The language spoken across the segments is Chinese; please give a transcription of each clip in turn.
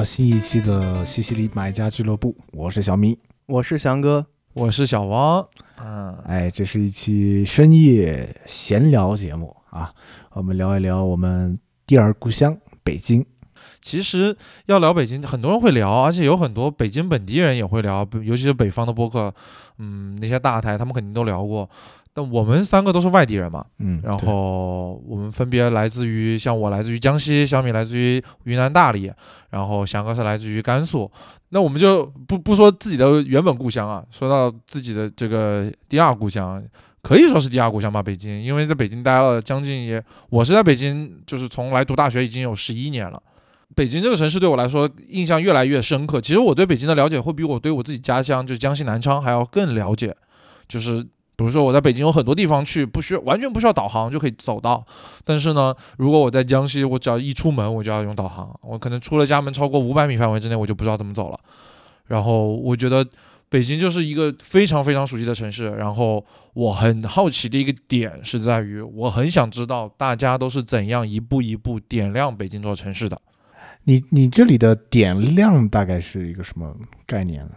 到新一期的西西里买家俱乐部，我是小米，我是翔哥，我是小王。嗯，哎，这是一期深夜闲聊节目啊，我们聊一聊我们第二故乡北京。其实要聊北京，很多人会聊，而且有很多北京本地人也会聊，尤其是北方的播客，嗯，那些大台他们肯定都聊过。但我们三个都是外地人嘛，嗯，然后我们分别来自于，像我来自于江西，小米来自于云南大理，然后翔哥是来自于甘肃。那我们就不不说自己的原本故乡啊，说到自己的这个第二故乡，可以说是第二故乡吧，北京。因为在北京待了将近也，我是在北京，就是从来读大学已经有十一年了。北京这个城市对我来说印象越来越深刻。其实我对北京的了解会比我对我自己家乡就是江西南昌还要更了解，就是。比如说我在北京有很多地方去，不需要完全不需要导航就可以走到。但是呢，如果我在江西，我只要一出门我就要用导航，我可能出了家门超过五百米范围之内我就不知道怎么走了。然后我觉得北京就是一个非常非常熟悉的城市。然后我很好奇的一个点是在于，我很想知道大家都是怎样一步一步点亮北京这座城市的。你你这里的点亮大概是一个什么概念呢？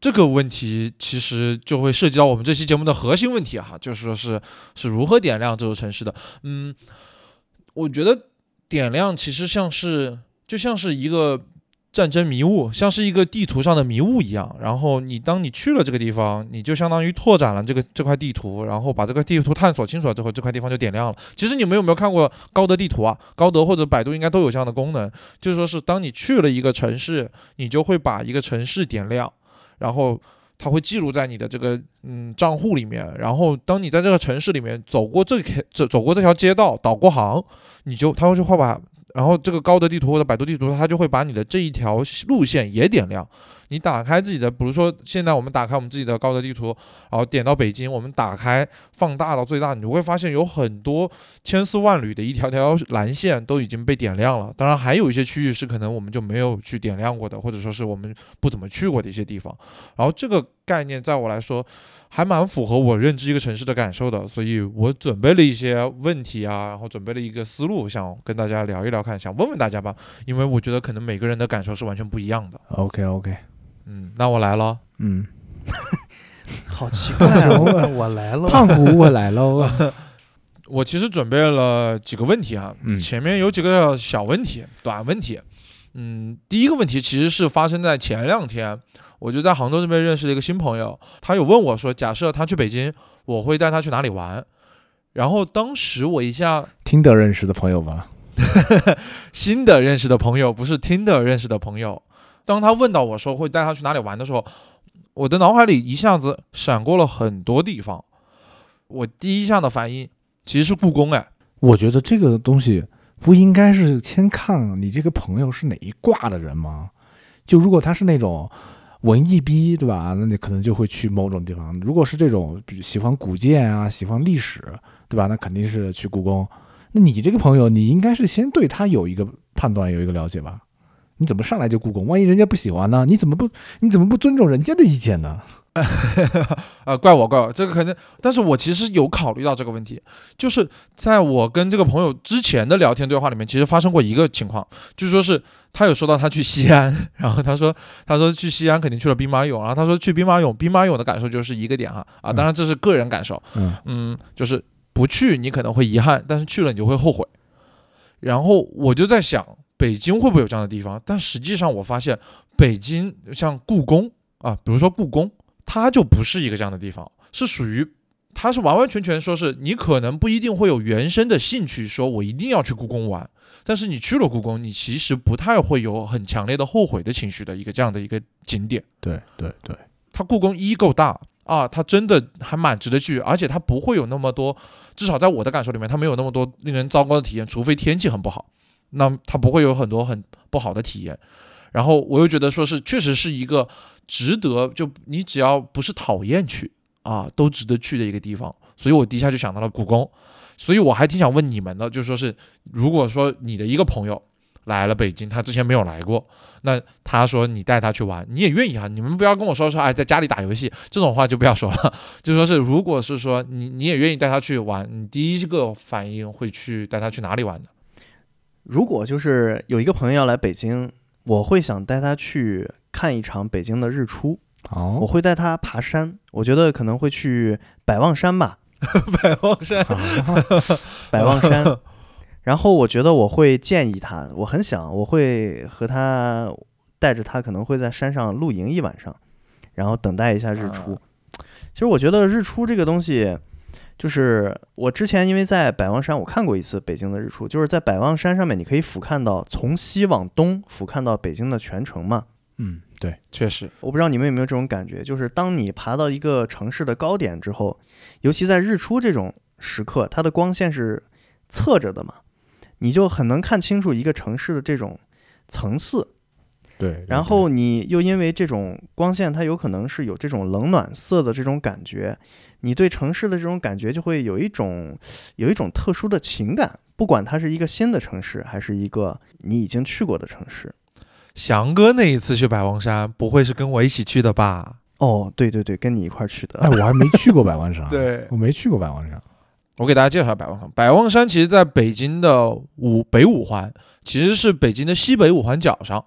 这个问题其实就会涉及到我们这期节目的核心问题哈，就是说是是如何点亮这座城市的。嗯，我觉得点亮其实像是就像是一个战争迷雾，像是一个地图上的迷雾一样。然后你当你去了这个地方，你就相当于拓展了这个这块地图，然后把这个地图探索清楚了之后，这块地方就点亮了。其实你们有没有看过高德地图啊？高德或者百度应该都有这样的功能，就是说是当你去了一个城市，你就会把一个城市点亮。然后它会记录在你的这个嗯账户里面，然后当你在这个城市里面走过这条走走过这条街道，导过航，你就它会会把。然后这个高德地图或者百度地图，它就会把你的这一条路线也点亮。你打开自己的，比如说现在我们打开我们自己的高德地图，然后点到北京，我们打开放大到最大，你会发现有很多千丝万缕的一条条蓝线都已经被点亮了。当然还有一些区域是可能我们就没有去点亮过的，或者说是我们不怎么去过的一些地方。然后这个概念在我来说。还蛮符合我认知一个城市的感受的，所以我准备了一些问题啊，然后准备了一个思路，想跟大家聊一聊，看想问问大家吧，因为我觉得可能每个人的感受是完全不一样的。OK OK，嗯，那我来了，嗯，好奇怪啊，我来了，胖虎我来了，我其实准备了几个问题啊，前面有几个小问题，短问题，嗯，第一个问题其实是发生在前两天。我就在杭州这边认识了一个新朋友，他有问我说，假设他去北京，我会带他去哪里玩？然后当时我一下听得认识的朋友吧，新的认识的朋友不是听的认识的朋友。当他问到我说会带他去哪里玩的时候，我的脑海里一下子闪过了很多地方。我第一项的反应其实是故宫，哎，我觉得这个东西不应该是先看你这个朋友是哪一挂的人吗？就如果他是那种。文艺逼，对吧？那你可能就会去某种地方。如果是这种，比喜欢古建啊，喜欢历史，对吧？那肯定是去故宫。那你这个朋友，你应该是先对他有一个判断，有一个了解吧？你怎么上来就故宫？万一人家不喜欢呢？你怎么不你怎么不尊重人家的意见呢？呃，怪我，怪我，这个可能，但是我其实有考虑到这个问题，就是在我跟这个朋友之前的聊天对话里面，其实发生过一个情况，就是说是他有说到他去西安，然后他说他说去西安肯定去了兵马俑，然后他说去兵马俑，兵马俑的感受就是一个点哈啊，当然这是个人感受，嗯嗯，就是不去你可能会遗憾，但是去了你就会后悔。然后我就在想，北京会不会有这样的地方？但实际上我发现，北京像故宫啊，比如说故宫。它就不是一个这样的地方，是属于，它是完完全全说是你可能不一定会有原生的兴趣，说我一定要去故宫玩，但是你去了故宫，你其实不太会有很强烈的后悔的情绪的一个这样的一个景点。对对对，它故宫一够大啊，它真的还蛮值得去，而且它不会有那么多，至少在我的感受里面，它没有那么多令人糟糕的体验，除非天气很不好，那它不会有很多很不好的体验。然后我又觉得说是确实是一个。值得就你只要不是讨厌去啊，都值得去的一个地方。所以我第一下就想到了故宫。所以我还挺想问你们的，就说是如果说你的一个朋友来了北京，他之前没有来过，那他说你带他去玩，你也愿意啊？你们不要跟我说说哎，在家里打游戏这种话就不要说了。就说是如果是说你你也愿意带他去玩，你第一个反应会去带他去哪里玩呢？如果就是有一个朋友要来北京，我会想带他去看一场北京的日出，我哦，会带他爬山，我觉得可能会去百望山吧，百望山，百望山。然后我觉得我会建议他，我很想，我会和他带着他，可能会在山上露营一晚上，然后等待一下日出。其实我觉得日出这个东西，就是我之前因为在百望山我看过一次北京的日出，就是在百望山上面你可以俯瞰到从西往东俯瞰到北京的全城嘛。嗯，对，确实，我不知道你们有没有这种感觉，就是当你爬到一个城市的高点之后，尤其在日出这种时刻，它的光线是侧着的嘛，你就很能看清楚一个城市的这种层次。对，然后你又因为这种光线，它有可能是有这种冷暖色的这种感觉，你对城市的这种感觉就会有一种有一种特殊的情感，不管它是一个新的城市，还是一个你已经去过的城市。翔哥那一次去百望山，不会是跟我一起去的吧？哦，对对对，跟你一块儿去哎，的。我还没去过百望山，对我没去过百望山。我给大家介绍一下百望山。百望山其实在北京的五北五环，其实是北京的西北五环角上。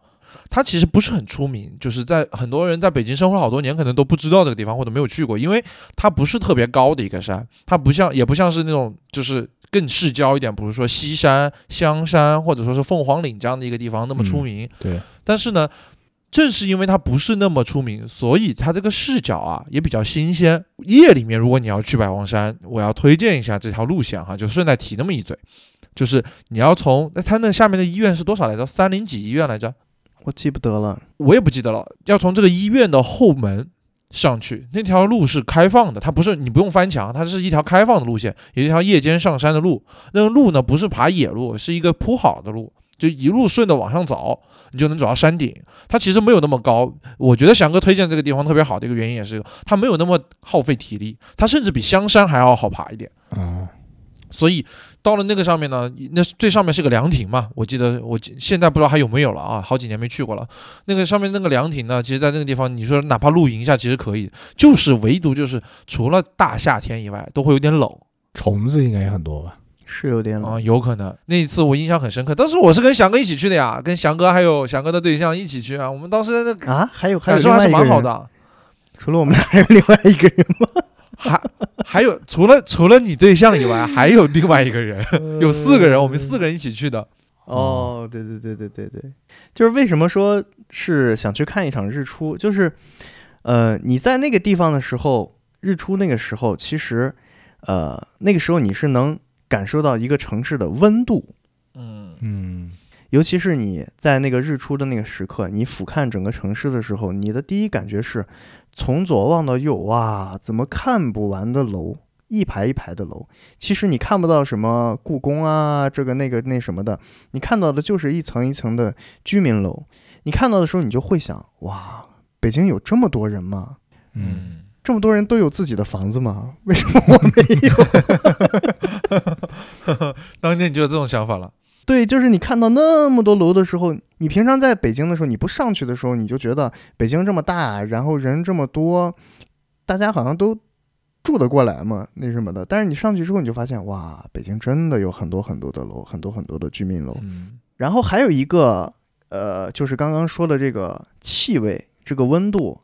它其实不是很出名，就是在很多人在北京生活了好多年，可能都不知道这个地方或者没有去过，因为它不是特别高的一个山，它不像也不像是那种就是更市郊一点，比如说西山、香山或者说是凤凰岭这样的一个地方那么出嗯名。对，但是呢，正是因为它不是那么出名，所以它这个视角啊也比较新鲜。夜里面如果你要去百望山，我要推荐一下这条路线哈，就顺带提那么一嘴，就是你要从那它那下面的医院是多少来着？三零几医院来着？我记不得了。我也不记得了。要从这个医院的后门上去，那条路是开放的，它不是你不用翻墙，它是一条开放的路线，有一条夜间上山的路。那个路呢不是爬野路，是一个铺好的路，就一路顺着往上走，你就能走到山顶。它其实没有那么高，我觉得翔哥推荐这个地方特别好的一个原因也是它没有那么耗费体力，它甚至比香山还要好爬一点。嗯，所以到了那个上面呢，那最上面是个凉亭嘛，我记得我记现在不知道还有没有了啊，好几年没去过了。那个上面那个凉亭呢，其实在那个地方，你说哪怕露营一下其实可以，就是唯独就是除了大夏天以外，都会有点冷虫子应该也很多吧？是有点冷。啊、有可能。那一次我印象很深刻，当时我是跟翔哥一起去的呀，跟翔哥还有翔哥的对象一起去啊，我们当时在那啊，还有还有感受还是另外一个人，蛮好的。除了我们俩，还有另外一个人吗？还 还有除了除了你对象以外，还有另外一个人，有四个人，我们四个人一起去的。哦，对对对对对对，就是为什么说是想去看一场日出，就是，呃，你在那个地方的时候，日出那个时候，其实，呃，那个时候你是能感受到一个城市的温度，嗯。嗯，尤其是你在那个日出的那个时刻，你俯瞰整个城市的时候，你的第一感觉是从左望到右，哇，怎么看不完的楼，一排一排的楼。其实你看不到什么故宫啊，这个那个那什么的，你看到的就是一层一层的居民楼。你看到的时候，你就会想，哇，北京有这么多人吗？嗯，这么多人都有自己的房子吗？为什么我没有？当年你就有这种想法了。对，就是你看到那么多楼的时候，你平常在北京的时候，你不上去的时候，你就觉得北京这么大，然后人这么多，大家好像都住得过来嘛，那什么的。但是你上去之后，你就发现，哇，北京真的有很多很多的楼，很多很多的居民楼。嗯然后还有一个，呃，就是刚刚说的这个气味，这个温度，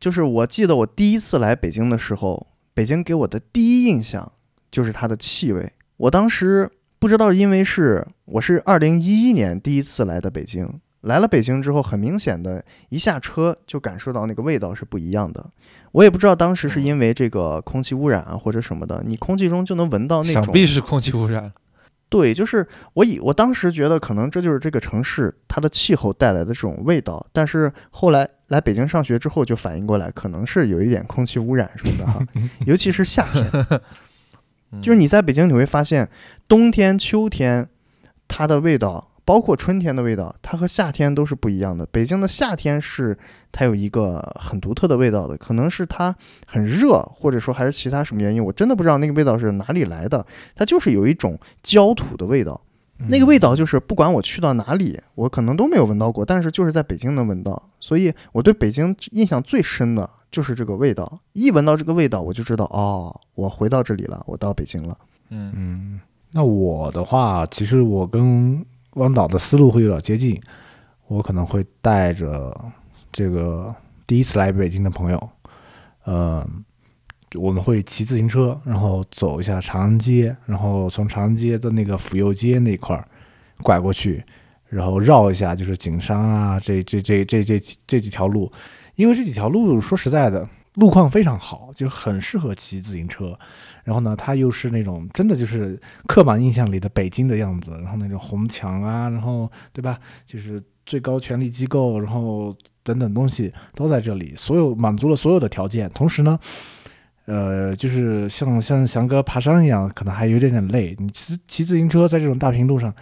就是我记得我第一次来北京的时候，北京给我的第一印象就是它的气味。我当时不知道，因为是我是二零一一年第一次来的北京，来了北京之后，很明显的一下车就感受到那个味道是不一样的。我也不知道当时是因为这个空气污染啊或者什么的，你空气中就能闻到那种想种必是空气污染。对，就是我以我当时觉得可能这就是这个城市它的气候带来的这种味道，但是后来来北京上学之后就反应过来，可能是有一点空气污染什么的哈，尤其是夏天，嗯就是你在北京你会发现，冬天、秋天它的味道，包括春天的味道，它和夏天都是不一样的。北京的夏天是它有一个很独特的味道的，可能是它很热，或者说还是其他什么原因，我真的不知道那个味道是哪里来的，它就是有一种焦土的味道。那个味道就是不管我去到哪里，我可能都没有闻到过，但是就是在北京能闻到，所以我对北京印象最深的就是这个味道。一闻到这个味道，我就知道哦，我回到这里了，我到北京了。嗯嗯，那我的话，其实我跟汪导的思路会有点接近，我可能会带着这个第一次来北京的朋友，呃，我们会骑自行车，然后走一下长安街，然后从长安街的那个府右街那块儿拐过去，然后绕一下就是景山啊，这这这这这这几条路，因为这几条路说实在的，路况非常好，就很适合骑自行车。然后呢，它又是那种真的就是刻板印象里的北京的样子，然后那种红墙啊，然后对吧？就是最高权力机构，然后等等东西都在这里，所有满足了所有的条件。同时呢，呃，就是像像翔哥爬山一样，可能还有点点累。你骑骑自行车在这种大平路上，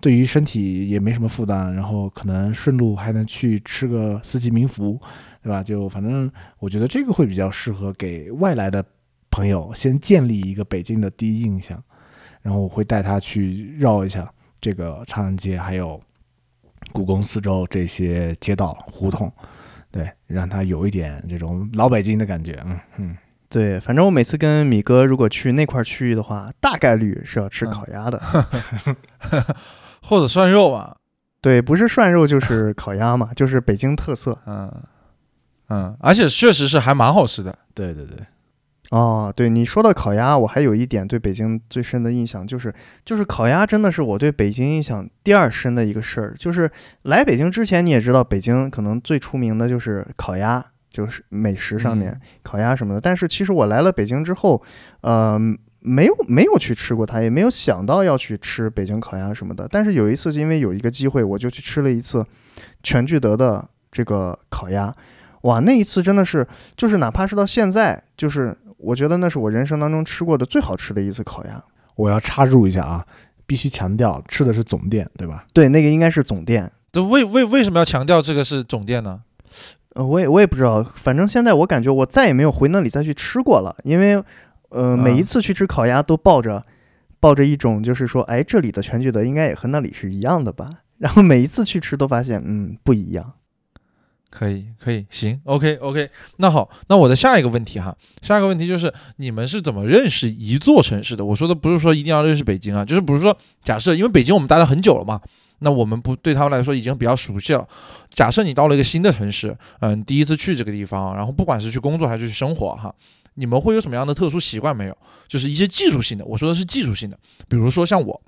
对于身体也没什么负担，然后可能顺路还能去吃个四季民福，对吧？就反正我觉得这个会比较适合给外来的。朋友先建立一个北京的第一印象，然后我会带他去绕一下这个长安街，还有故宫四周这些街道胡同，对，让他有一点这种老北京的感觉。嗯嗯，对，反正我每次跟米哥如果去那块区域的话，大概率是要吃烤鸭的，或者涮肉吧。对，不是涮肉就是烤鸭嘛，就是北京特色。嗯嗯，而且确实是还蛮好吃的。对对对。哦，对你说到烤鸭，我还有一点对北京最深的印象，就是就是烤鸭真的是我对北京印象第二深的一个事儿。就是来北京之前，你也知道北京可能最出名的就是烤鸭，就是美食上面烤鸭什么的。但是其实我来了北京之后，呃，没有没有去吃过它，也没有想到要去吃北京烤鸭什么的。但是有一次，因为有一个机会，我就去吃了一次全聚德的这个烤鸭。哇，那一次真的是，就是哪怕是到现在，就是。我觉得那是我人生当中吃过的最好吃的一次烤鸭。我要插入一下啊，必须强调吃的是总店，对吧？对，那个应该是总店。这为为为什么要强调这个是总店呢？呃，我也我也不知道，反正现在我感觉我再也没有回那里再去吃过了，因为呃每一次去吃烤鸭都抱着抱着一种就是说，哎，这里的全聚德应该也和那里是一样的吧？然后每一次去吃都发现，嗯，不一样。可以，可以，行，OK，OK。那好，那我的下一个问题哈，下一个问题就是你们是怎么认识一座城市的？我说的不是说一定要认识北京啊，就是比如说，假设因为北京我们待了很久了嘛，那我们不对他们来说已经比较熟悉了。假设你到了一个新的城市，嗯，第一次去这个地方，然后不管是去工作还是去生活哈，你们会有什么样的特殊习惯没有？就是一些技术性的，我说的是技术性的，比如说像我，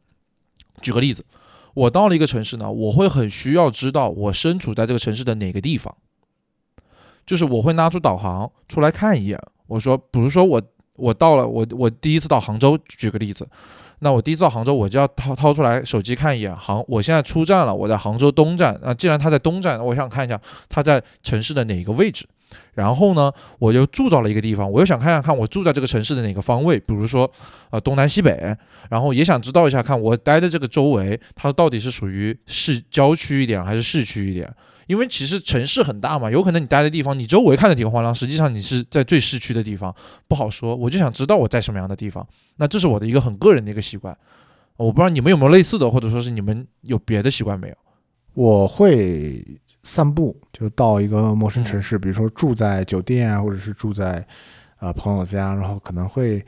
举个例子。我到了一个城市呢，我会很需要知道我身处在这个城市的哪个地方，就是我会拿出导航出来看一眼。我说，比如说我我到了我我第一次到杭州，举个例子，那我第一次到杭州，我就要掏掏出来手机看一眼杭，我现在出站了，我在杭州东站。那既然它在东站，我想看一下它在城市的哪个位置。然后呢，我又住到了一个地方，我又想看看看我住在这个城市的哪个方位，比如说，呃，东南西北。然后也想知道一下，看我待的这个周围，它到底是属于市郊区一点还是市区一点？因为其实城市很大嘛，有可能你待的地方，你周围看着挺荒凉，实际上你是在最市区的地方，不好说。我就想知道我在什么样的地方。那这是我的一个很个人的一个习惯，我不知道你们有没有类似的，或者说是你们有别的习惯没有？我会。散步就到一个陌生城市，比如说住在酒店啊，或者是住在呃朋友家，然后可能会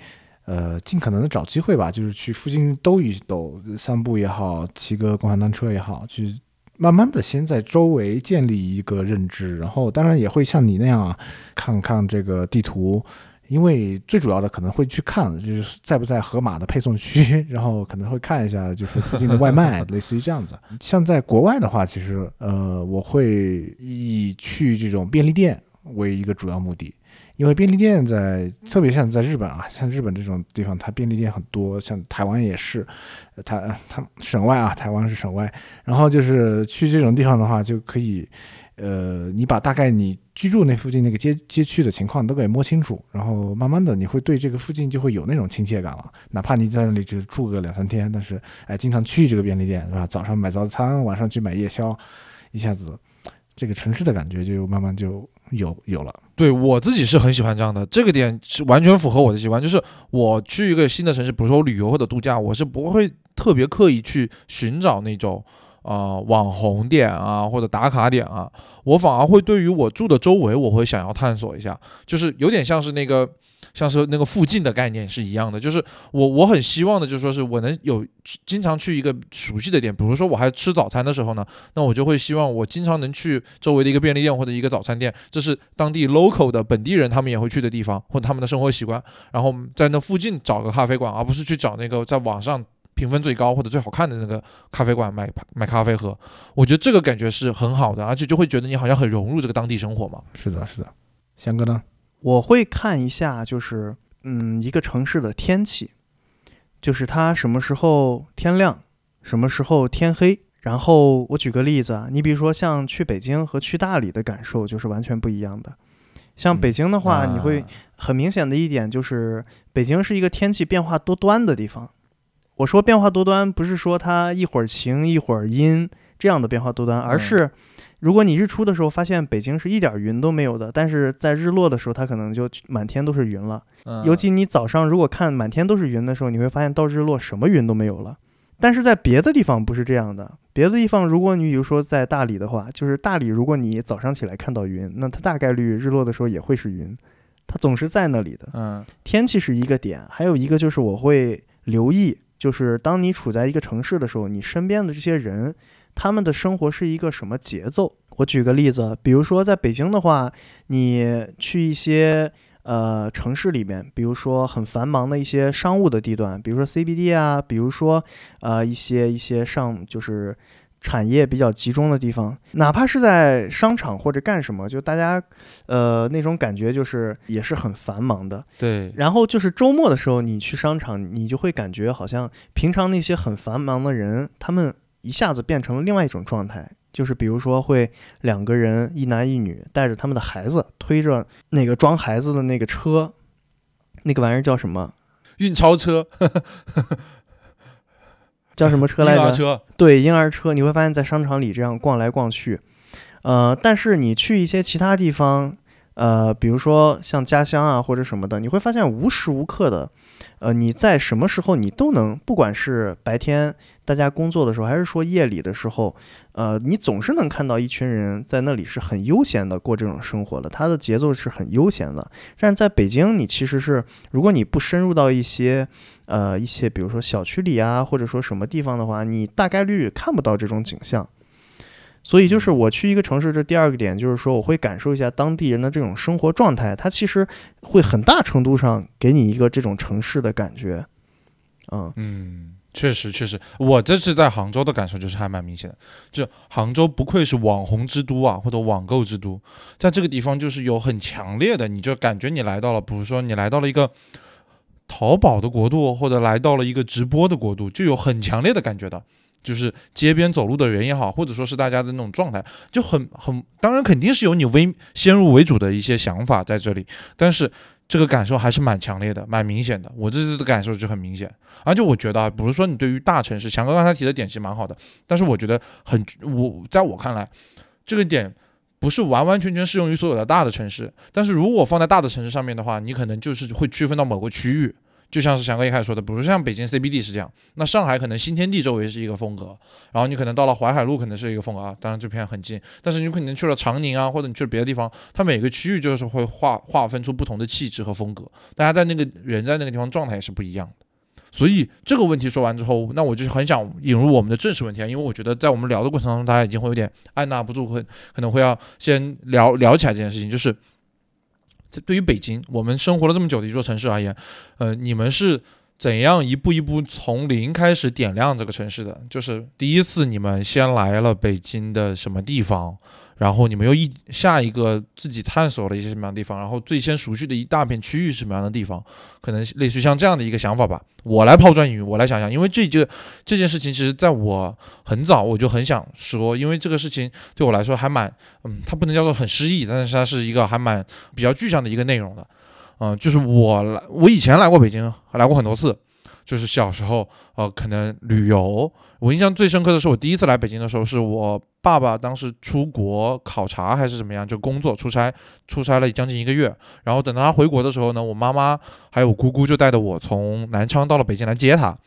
呃尽可能的找机会吧，就是去附近兜一兜，散步也好，骑个共享单车也好，去慢慢的先在周围建立一个认知，然后当然也会像你那样啊，看看这个地图。因为最主要的可能会去看，就是在不在盒马的配送区，然后可能会看一下，就是附近的外卖，类似于这样子。像在国外的话，其实呃，我会以去这种便利店为一个主要目的，因为便利店在，特别像在日本啊，像日本这种地方，它便利店很多，像台湾也是，它它省外啊，台湾是省外，然后就是去这种地方的话，就可以。呃，你把大概你居住那附近那个街街区的情况都给摸清楚，然后慢慢的你会对这个附近就会有那种亲切感了。哪怕你在那里只住个两三天，但是哎，经常去这个便利店是吧？早上买早餐，晚上去买夜宵，一下子这个城市的感觉就慢慢就有有了。对我自己是很喜欢这样的，这个点是完全符合我的习惯。就是我去一个新的城市，比如说我旅游或者度假，我是不会特别刻意去寻找那种。呃网红点啊或者打卡点啊，我反而会对于我住的周围，我会想要探索一下，就是有点像是那个。像是那个附近的概念是一样的，就是我我很希望的，就是说是我能有经常去一个熟悉的店，比如说我还吃早餐的时候呢，那我就会希望我经常能去周围的一个便利店或者一个早餐店，这是当地 local 的本地人他们也会去的地方，或者他们的生活习惯，然后在那附近找个咖啡馆，而不是去找那个在网上评分最高或者最好看的那个咖啡馆买买咖啡喝。我觉得这个感觉是很好的，而且就会觉得你好像很融入这个当地生活嘛。是的，是的。翔哥呢？我会看一下，就是嗯，一个城市的天气，就是它什么时候天亮，什么时候天黑。然后我举个例子啊，你比如说像去北京和去大理的感受就是完全不一样的。像北京的话，你会很明显的一点就是，北京是一个天气变化多端的地方。我说变化多端，不是说它一会儿晴一会儿阴这样的变化多端，而是。如果你日出的时候发现北京是一点云都没有的，但是在日落的时候，它可能就满天都是云了。尤其你早上如果看满天都是云的时候，你会发现到日落什么云都没有了。但是在别的地方不是这样的，别的地方如果你比如说在大理的话，就是大理，如果你早上起来看到云，那它大概率日落的时候也会是云，它总是在那里的。嗯，天气是一个点，还有一个就是我会留意，就是当你处在一个城市的时候，你身边的这些人。他们的生活是一个什么节奏？我举个例子，比如说在北京的话，你去一些呃城市里面，比如说很繁忙的一些商务的地段，比如说 CBD 啊，比如说呃一些一些上就是产业比较集中的地方，哪怕是在商场或者干什么，就大家呃那种感觉就是也是很繁忙的。对。然后就是周末的时候，你去商场，你就会感觉好像平常那些很繁忙的人，他们。一下子变成了另外一种状态，就是比如说会两个人一男一女带着他们的孩子推着那个装孩子的那个车，那个玩意儿叫什么？运钞车，叫什么车来着？婴儿车。对，婴儿车。你会发现在商场里这样逛来逛去，呃，但是你去一些其他地方，呃，比如说像家乡啊或者什么的，你会发现无时无刻的，呃，你在什么时候你都能，不管是白天。大家工作的时候，还是说夜里的时候，呃，你总是能看到一群人在那里是很悠闲的过这种生活的，他的节奏是很悠闲的。但在北京，你其实是，如果你不深入到一些，呃，一些比如说小区里啊，或者说什么地方的话，你大概率看不到这种景象。所以，就是我去一个城市，这第二个点就是说，我会感受一下当地人的这种生活状态，它其实会很大程度上给你一个这种城市的感觉。嗯嗯。确实，确实，我这次在杭州的感受就是还蛮明显的。就杭州不愧是网红之都啊，或者网购之都，在这个地方就是有很强烈的，你就感觉你来到了，比如说你来到了一个淘宝的国度，或者来到了一个直播的国度，就有很强烈的感觉的。就是街边走路的人也好，或者说是大家的那种状态，就很很，当然肯定是有你为先入为主的一些想法在这里，但是。这个感受还是蛮强烈的，蛮明显的。我这次的感受就很明显，而且我觉得啊，比如说你对于大城市，翔哥刚才提的点其实蛮好的，但是我觉得很，我在我看来，这个点不是完完全全适用于所有的大的城市。但是如果放在大的城市上面的话，你可能就是会区分到某个区域。就像是翔哥一开始说的，比如像北京 CBD 是这样，那上海可能新天地周围是一个风格，然后你可能到了淮海路可能是一个风格啊，当然这片很近，但是你可能去了长宁啊，或者你去了别的地方，它每个区域就是会划划分出不同的气质和风格，大家在那个人在那个地方状态也是不一样的。所以这个问题说完之后，那我就很想引入我们的正式问题啊，因为我觉得在我们聊的过程当中，大家已经会有点按捺不住，会可能会要先聊聊起来这件事情，就是。对于北京，我们生活了这么久的一座城市而言，呃，你们是怎样一步一步从零开始点亮这个城市的？就是第一次你们先来了北京的什么地方？然后你们又一下一个自己探索了一些什么样的地方，然后最先熟悉的一大片区域是什么样的地方，可能类似于像这样的一个想法吧。我来抛砖引玉，我来想想，因为这就这件事情，其实在我很早我就很想说，因为这个事情对我来说还蛮，嗯，它不能叫做很诗意，但是它是一个还蛮比较具象的一个内容的，嗯，就是我来，我以前来过北京，来过很多次。就是小时候，呃，可能旅游，我印象最深刻的是我第一次来北京的时候，是我爸爸当时出国考察还是怎么样，就工作出差，出差了将近一个月。然后等到他回国的时候呢，我妈妈还有我姑姑就带着我从南昌到了北京来接他。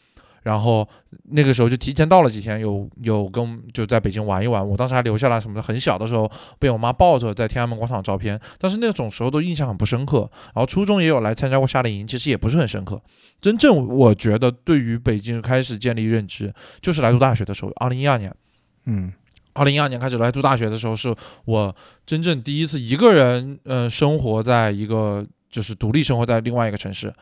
然后那个时候就提前到了几天，有有跟就在北京玩一玩。我当时还留下来什么的，很小的时候被我妈抱着在天安门广场照片，但是那种时候都印象很不深刻。然后初中也有来参加过夏令营，其实也不是很深刻。真正我觉得对于北京开始建立认知，就是来读大学的时候，二零一二年。嗯二零一二年开始来读大学的时候，是我真正第一次一个人，呃，生活在一个就是独立生活在另外一个城市，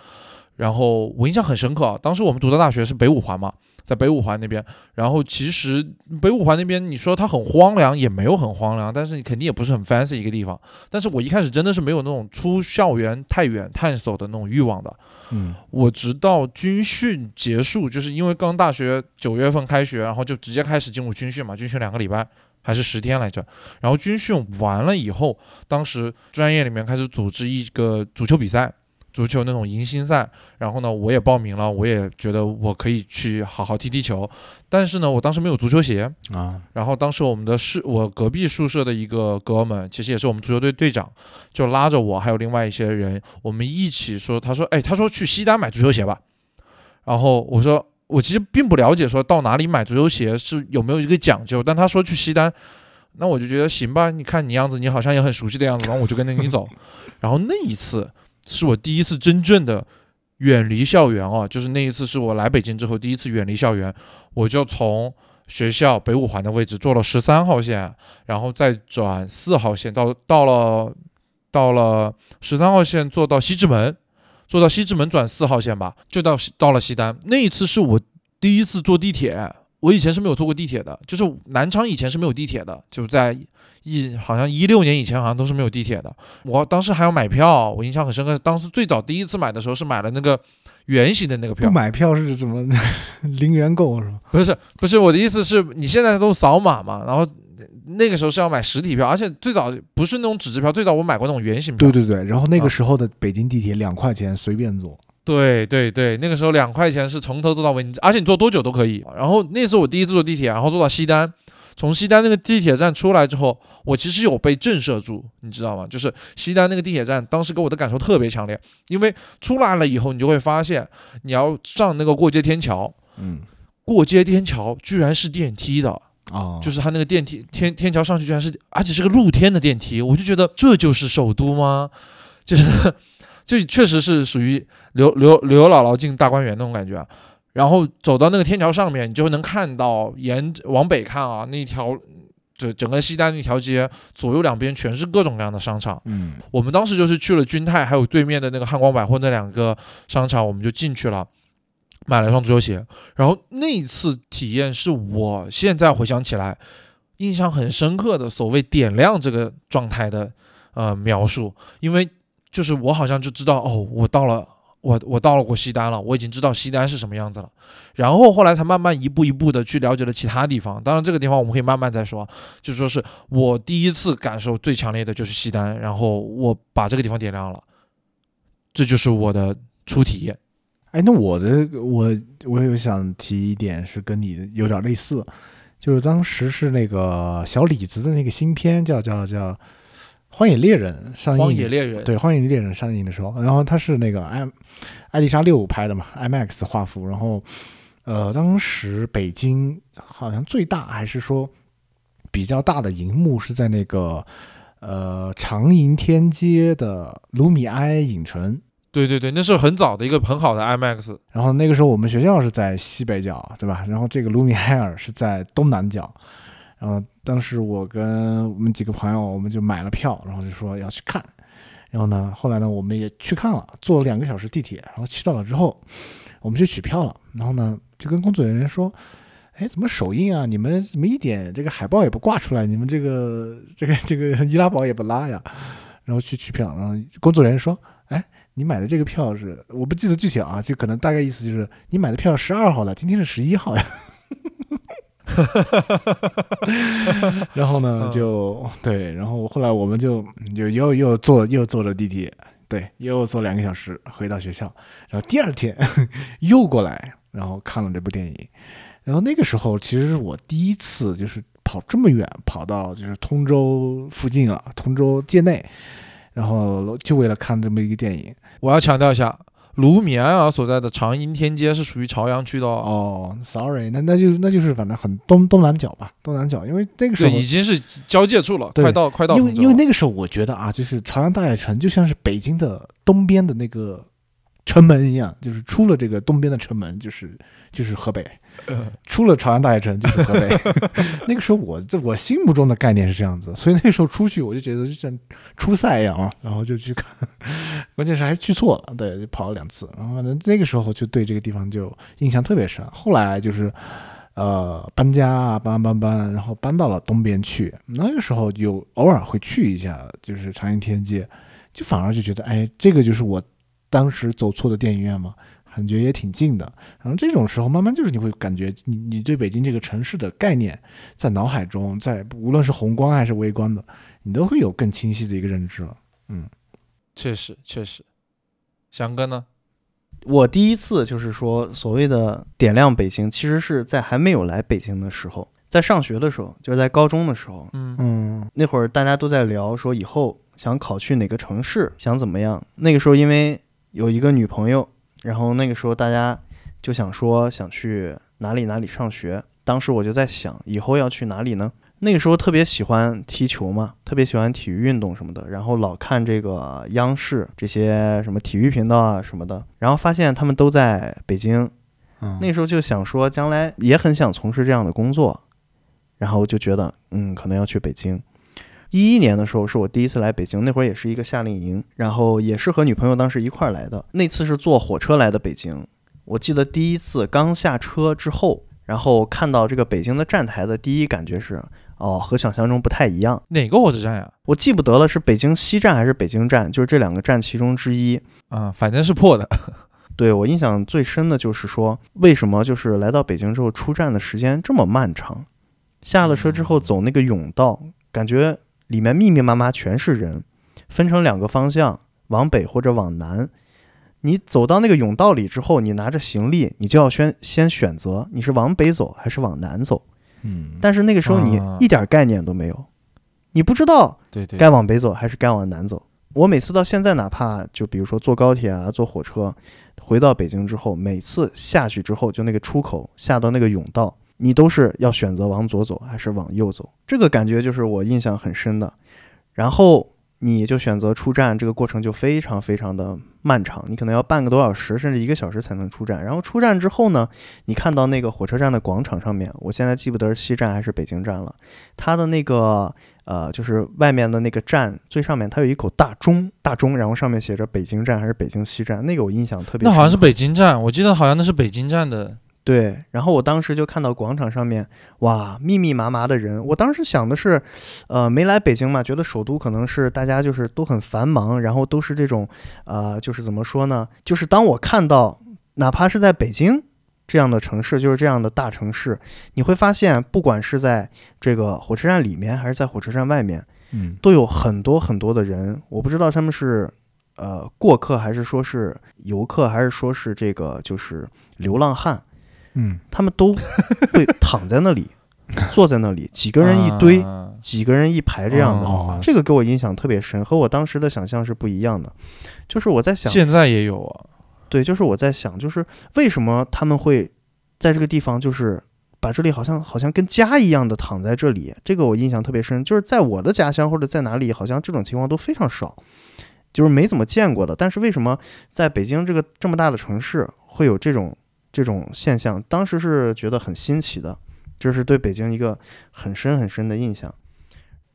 然后我印象很深刻啊。当时我们读的大学是北五环嘛，在北五环那边，然后其实北五环那边你说它很荒凉，也没有很荒凉，但是你肯定也不是很 fancy 一个地方。但是我一开始真的是没有那种出校园太远探索的那种欲望的。嗯我直到军训结束，就是因为刚大学九月份开学，然后就直接开始进入军训嘛，军训两个礼拜还是十天来着。然后军训完了以后，当时专业里面开始组织一个足球比赛，足球那种迎新赛。然后呢，我也报名了，我也觉得我可以去好好踢踢球。但是呢，我当时没有足球鞋，啊然后当时我们的室，我隔壁宿舍的一个哥们，其实也是我们足球队队长，就拉着我还有另外一些人，我们一起说，他说，哎，他说去西单买足球鞋吧。然后我说，我其实并不了解说到哪里买足球鞋是有没有一个讲究，但他说去西单，那我就觉得行吧，你看你样子，你好像也很熟悉的样子，然后我就跟着你走。然后那一次是我第一次真正的远离校园哦，就是那一次是我来北京之后第一次远离校园，我就从学校北五环的位置坐了十三号线，然后再转四号线到到了到了十三号线坐到西直门，坐到西直门转四号线吧，就到到了西单。那一次是我第一次坐地铁，我以前是没有坐过地铁的，就是南昌以前是没有地铁的，就在一好像一六年以前好像都是没有地铁的。我当时还要买票，我印象很深刻。当时最早第一次买的时候是买了那个圆形的那个票不，买票是怎么 零元购是吗？不是不是，我的意思是你现在都扫码嘛，然后那个时候是要买实体票，而且最早不是那种纸质票，最早我买过那种圆形票。对对对，然后那啊个时候的北京地铁两块钱随便坐，对对对，那个时候两块钱是从头坐到尾，你而且你坐多久都可以。然后那是我第一次坐地铁，然后坐到西单，从西单那个地铁站出来之后，我其实有被震慑住，你知道吗？就是西单那个地铁站，当时给我的感受特别强烈，因为出来了以后，你就会发现你要上那个过街天桥，嗯过街天桥居然是电梯的。啊，就是它那个电梯天天桥上去居然是，而且是个露天的电梯，我就觉得这就是首都吗？就是就确实是属于刘刘刘姥姥进大观园那种感觉啊。然后走到那个天桥上面，你就能看到沿往北看啊，那条整整个西单那条街左右两边全是各种各样的商场。嗯我们当时就是去了君泰，还有对面的那个汉光百货那两个商场，我们就进去了，买了双足球鞋。然后那一次体验是我现在回想起来印象很深刻的所谓点亮这个状态的呃描述，因为就是我好像就知道哦，我到了。我我到了过西单了，我已经知道西单是什么样子了，然后后来才慢慢一步一步的去了解了其他地方。当然这个地方我们可以慢慢再说，就说是我第一次感受最强烈的就是西单，然后我把这个地方点亮了，这就是我的初体验。哎，那我的我我有想提一点是跟你有点类似，就是当时是那个小李子的那个新片叫叫叫《荒野猎人》上映，荒野猎人，对《荒野猎人》上映的时候，然后他是那个艾艾丽莎六拍的嘛，IMAX 画幅，然后呃，当时北京好像最大还是说比较大的荧幕是在那个呃长楹天街的卢米埃影城。对对对，那是很早的一个很好的 IMAX，然后那个时候我们学校是在西北角，对吧？然后这个卢米埃尔是在东南角。然后当时我跟我们几个朋友，我们就买了票，然后就说要去看。然后呢，后来呢，我们也去看了，坐了两个小时地铁，然后去到了之后，我们去取票了。然后呢，就跟工作人员说：“哎，怎么首映啊？你们怎么一点这个海报也不挂出来？你们这个这个这个易拉宝也不拉呀？”然后去取票，然后工作人员说：“哎。”你买的这个票是我不记得具体啊，就可能大概意思就是你买的票十二号的，今天是十一号呀。然后呢，就对，然后后来我们就就又又坐又坐着地铁，对，又坐两个小时回到学校，然后第二天 又过来，然后看了这部电影。然后那个时候其实是我第一次就是跑这么远，跑到就是通州附近了，通州界内。然后就为了看这么一个电影，我要强调一下，卢米埃尔所在的长阴天街是属于朝阳区的哦。哦，sorry，那那就那就是反正很东东南角吧，东南角，因为那个时，候已经是交界处了，对快到快到因为因为那个时候我觉得啊，就是朝阳大悦城就像是北京的东边的那个城门一样，就是出了这个东边的城门就是就是河北，呃 出了朝阳大悦城就是河北。那个时候我在我心目中的概念是这样子，所以那时候出去我就觉得就像出赛一样啊，然后就去看，关键是还去错了，对，就跑了两次，然后呢那个时候就对这个地方就印象特别深。后来就是。呃，搬家啊，搬搬搬，然后搬到了东边去。那个时候有偶尔会去一下，就是长安天街，就反而就觉得，哎，这个就是我当时走错的电影院嘛，感觉也挺近的。然后这种时候，慢慢就是你会感觉你你对北京这个城市的概念，在脑海中，在无论是宏观还是微观的，你都会有更清晰的一个认知了。嗯，确实确实。翔哥呢？我第一次就是说所谓的点亮北京，其实是在还没有来北京的时候，在上学的时候，就是在高中的时候，嗯嗯那会儿大家都在聊说以后想考去哪个城市，想怎么样。那个时候因为有一个女朋友，然后那个时候大家就想说想去哪里哪里上学。当时我就在想，以后要去哪里呢？那个时候特别喜欢踢球嘛，特别喜欢体育运动什么的，然后老看这个央视这些什么体育频道啊什么的，然后发现他们都在北京，嗯，那时候就想说，将来也很想从事这样的工作，然后就觉得，嗯，可能要去北京。一一年的时候是我第一次来北京，那会儿也是一个夏令营，然后也是和女朋友当时一块儿来的。那次是坐火车来的北京，我记得第一次刚下车之后，然后看到这个北京的站台的第一感觉是，哦，和想象中不太一样。哪个火车站呀？我记不得了是北京西站还是北京站，就是这两个站其中之一。啊，反正是破的。对我印象最深的就是说，为什么就是来到北京之后出站的时间这么漫长？下了车之后走那个甬道，感觉里面密密麻麻全是人，分成两个方向，往北或者往南。你走到那个甬道里之后，你拿着行李，你就要先先选择你是往北走还是往南走。嗯，但是那个时候你啊一点概念都没有，你不知道该往北走还是该往南走。我每次到现在，哪怕就比如说坐高铁啊、坐火车，回到北京之后，每次下去之后，就那个出口下到那个甬道，你都是要选择往左走还是往右走，这个感觉就是我印象很深的。然后你就选择出站，这个过程就非常非常的漫长，你可能要半个多小时甚至一个小时才能出站。然后出站之后呢，你看到那个火车站的广场上面，我现在记不得是西站还是北京站了，它的那个呃，就是外面的那个站最上面，它有一口大钟，大钟，然后上面写着北京站还是北京西站，那个我印象特别深。那好像是北京站，我记得好像那是北京站的。对，然后我当时就看到广场上面，哇，密密麻麻的人。我当时想的是，呃，没来北京嘛，觉得首都可能是大家就是都很繁忙，然后都是这种，呃，就是怎么说呢？就是当我看到，哪怕是在北京这样的城市，就是这样的大城市，你会发现，不管是在这个火车站里面，还是在火车站外面，嗯都有很多很多的人，我不知道他们是呃过客，还是说是游客，还是说是这个就是流浪汉。嗯他们都会躺在那里，坐在那里，几个人一堆，啊几个人一排这样的。哦，这个给我印象特别深，和我当时的想象是不一样的。就是我在想，现在也有啊。对，就是我在想，就是为什么他们会在这个地方，就是把这里好像好像跟家一样的躺在这里。这个我印象特别深，就是在我的家乡或者在哪里，好像这种情况都非常少，就是没怎么见过的。但是为什么在北京这个这么大的城市会有这种这种现象？当时是觉得很新奇的，这是对北京一个很深很深的印象。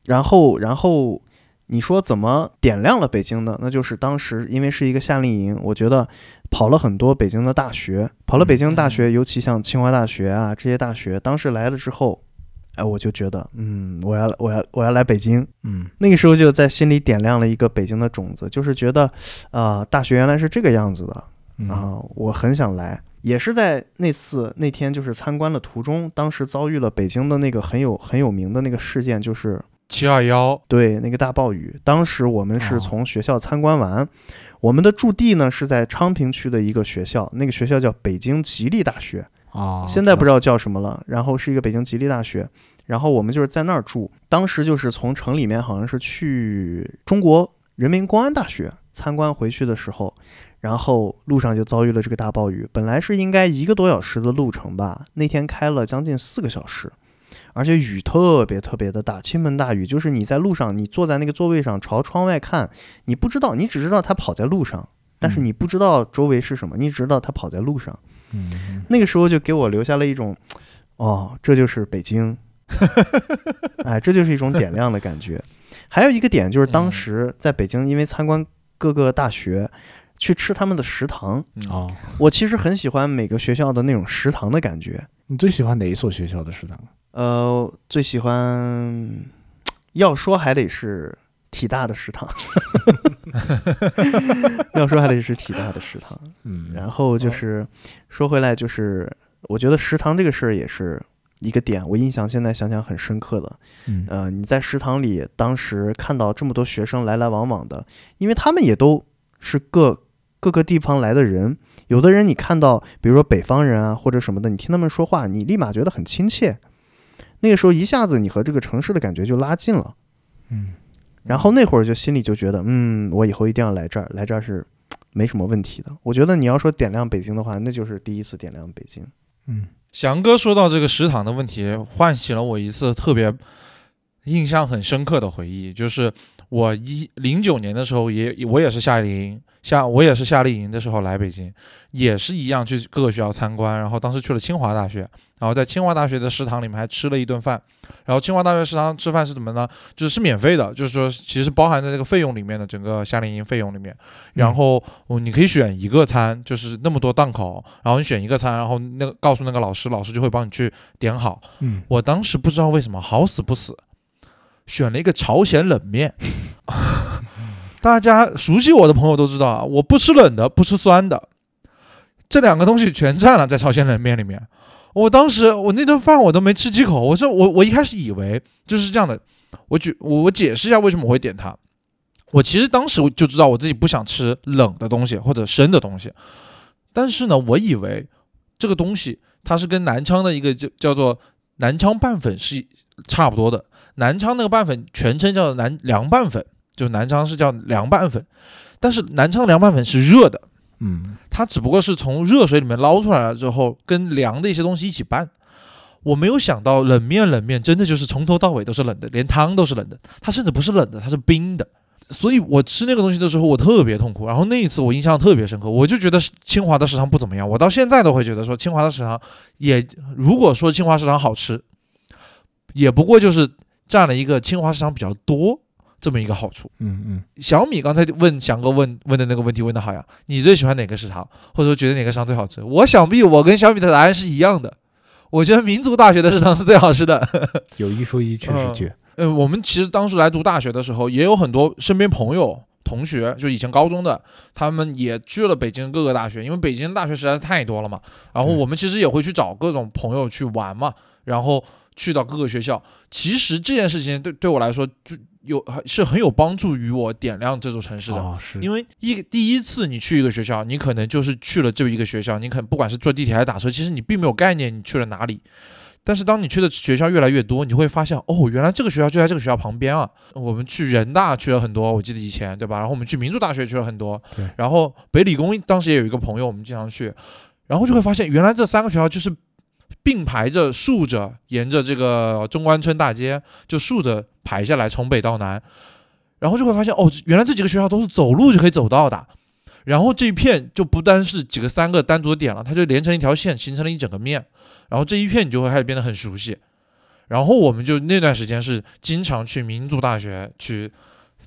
然后，然后你说怎么点亮了北京呢？那就是当时因为是一个夏令营，我觉得跑了很多北京的大学，跑了北京大学，尤其像清华大学啊这些大学，当时来了之后，哎，我就觉得，嗯，我要我要我要来北京。嗯那个时候就在心里点亮了一个北京的种子，就是觉得，啊、大学原来是这个样子的嗯啊、我很想来。也是在那次那天就是参观的途中，当时遭遇了北京的那个很有很有名的那个事件，就是七二幺，对，那个大暴雨，当时我们哦是从学校参观完，我们的驻地呢是在昌平区的一个学校，那个学校叫北京吉利大学，啊，现在不知道道叫什么了。然后是一个北京吉利大学，然后我们就是在那儿住。当时就是从城里面好像是去中国人民公安大学参观回去的时候，然后路上就遭遇了这个大暴雨，本来是应该一个多小时的路程吧，那天开了将近四个小时，而且雨特别特别的大，倾盆大雨，就是你在路上，你坐在那个座位上朝窗外看，你不知道，你只知道他跑在路上，但是嗯你不知道周围是什么，你只知道他跑在路上。嗯，那个时候就给我留下了一种，哦，这就是北京，哎，这就是一种点亮的感觉。还有一个点就是当嗯时在北京，因为参观各个大学，去吃他们的食堂，嗯哦，我其实很喜欢每个学校的那种食堂的感觉。你最喜欢哪一所学校的食堂？呃，最喜欢，要说还得是体大的食堂，要说还得是体大的食堂。嗯，然后就是说回来，就是我觉得食堂这个事儿也是一个点，我印象现在想想很深刻的。嗯呃，你在食堂里当时看到这么多学生来来往往的，因为他们也都是各各个地方来的人，有的人你看到，比如说北方人啊或者什么的，你听他们说话，你立马觉得很亲切。那个时候一下子你和这个城市的感觉就拉近了，嗯然后那会儿就心里就觉得，嗯，我以后一定要来这儿，来这儿是没什么问题的。我觉得你要说点亮北京的话，那就是第一次点亮北京。嗯翔哥说到这个食堂的问题，唤起了我一次特别印象很深刻的回忆，就是我一零九年的时候也我也是夏令营，夏我也是夏令营的时候来北京，也是一样去各个学校参观，然后当时去了清华大学，然后在清华大学的食堂里面还吃了一顿饭，然后清华大学食堂吃饭是怎么呢？就是是免费的，就是说其实包含在这个费用里面的整个夏令营费用里面，然后哦你可以选一个餐，就是那么多档口，然后你选一个餐，然后那个告诉那个老师，老师就会帮你去点好。嗯，我当时不知道为什么好死不死，选了一个朝鲜冷面。大家熟悉我的朋友都知道啊，我不吃冷的，不吃酸的，这两个东西全占了在朝鲜冷面里面。我当时我那顿饭我都没吃几口，我说我我一开始以为就是这样的，我举我我解释一下为什么我会点它。我其实当时我就知道我自己不想吃冷的东西或者生的东西，但是呢，我以为这个东西它是跟南昌的一个叫叫做南昌拌粉是差不多的。南昌那个拌粉全称叫做南凉拌粉，就南昌是叫凉拌粉，但是南昌凉拌粉是热的，嗯它只不过是从热水里面捞出来了之后，跟凉的一些东西一起拌。我没有想到冷面冷面真的就是从头到尾都是冷的，连汤都是冷的，它甚至不是冷的，它是冰的。所以我吃那个东西的时候，我特别痛苦。然后那一次我印象特别深刻，我就觉得清华的食堂不怎么样。我到现在都会觉得说清华的食堂也，如果说清华食堂好吃，也不过就是占了一个清华食堂比较多这么一个好处。嗯嗯，小米刚才问翔哥问问的那个问题问的好呀，你最喜欢哪个食堂，或者说觉得哪个食堂最好吃？我想必我跟小米的答案是一样的，我觉得民族大学的食堂是最好吃的。有一说一，确实嗯绝。嗯，我们其实当时来读大学的时候，也有很多身边朋友、同学，就以前高中的，他们也去了北京各个大学，因为北京大学实在是太多了嘛。然后我们其实也会去找各种朋友去玩嘛，然后去到各个学校。其实这件事情对对我来说，就有是很有帮助于我点亮这座城市的。因为一第一次你去一个学校，你可能就是去了这一个学校，你可能不管是坐地铁还是打车，其实你并没有概念你去了哪里。但是当你去的学校越来越多，你会发现，哦，原来这个学校就在这个学校旁边啊。我们去人大去了很多，我记得以前对吧？然后我们去民族大学去了很多，对然后北理工当时也有一个朋友，我们经常去，然后就会发现，原来这三个学校就是并排着竖着，沿着这个中关村大街就竖着排下来，从北到南，然后就会发现，哦，原来这几个学校都是走路就可以走到的。然后这一片就不单是几个三个单独的点了，它就连成一条线，形成了一整个面。然后这一片你就会开始变得很熟悉。然后我们就那段时间是经常去民族大学去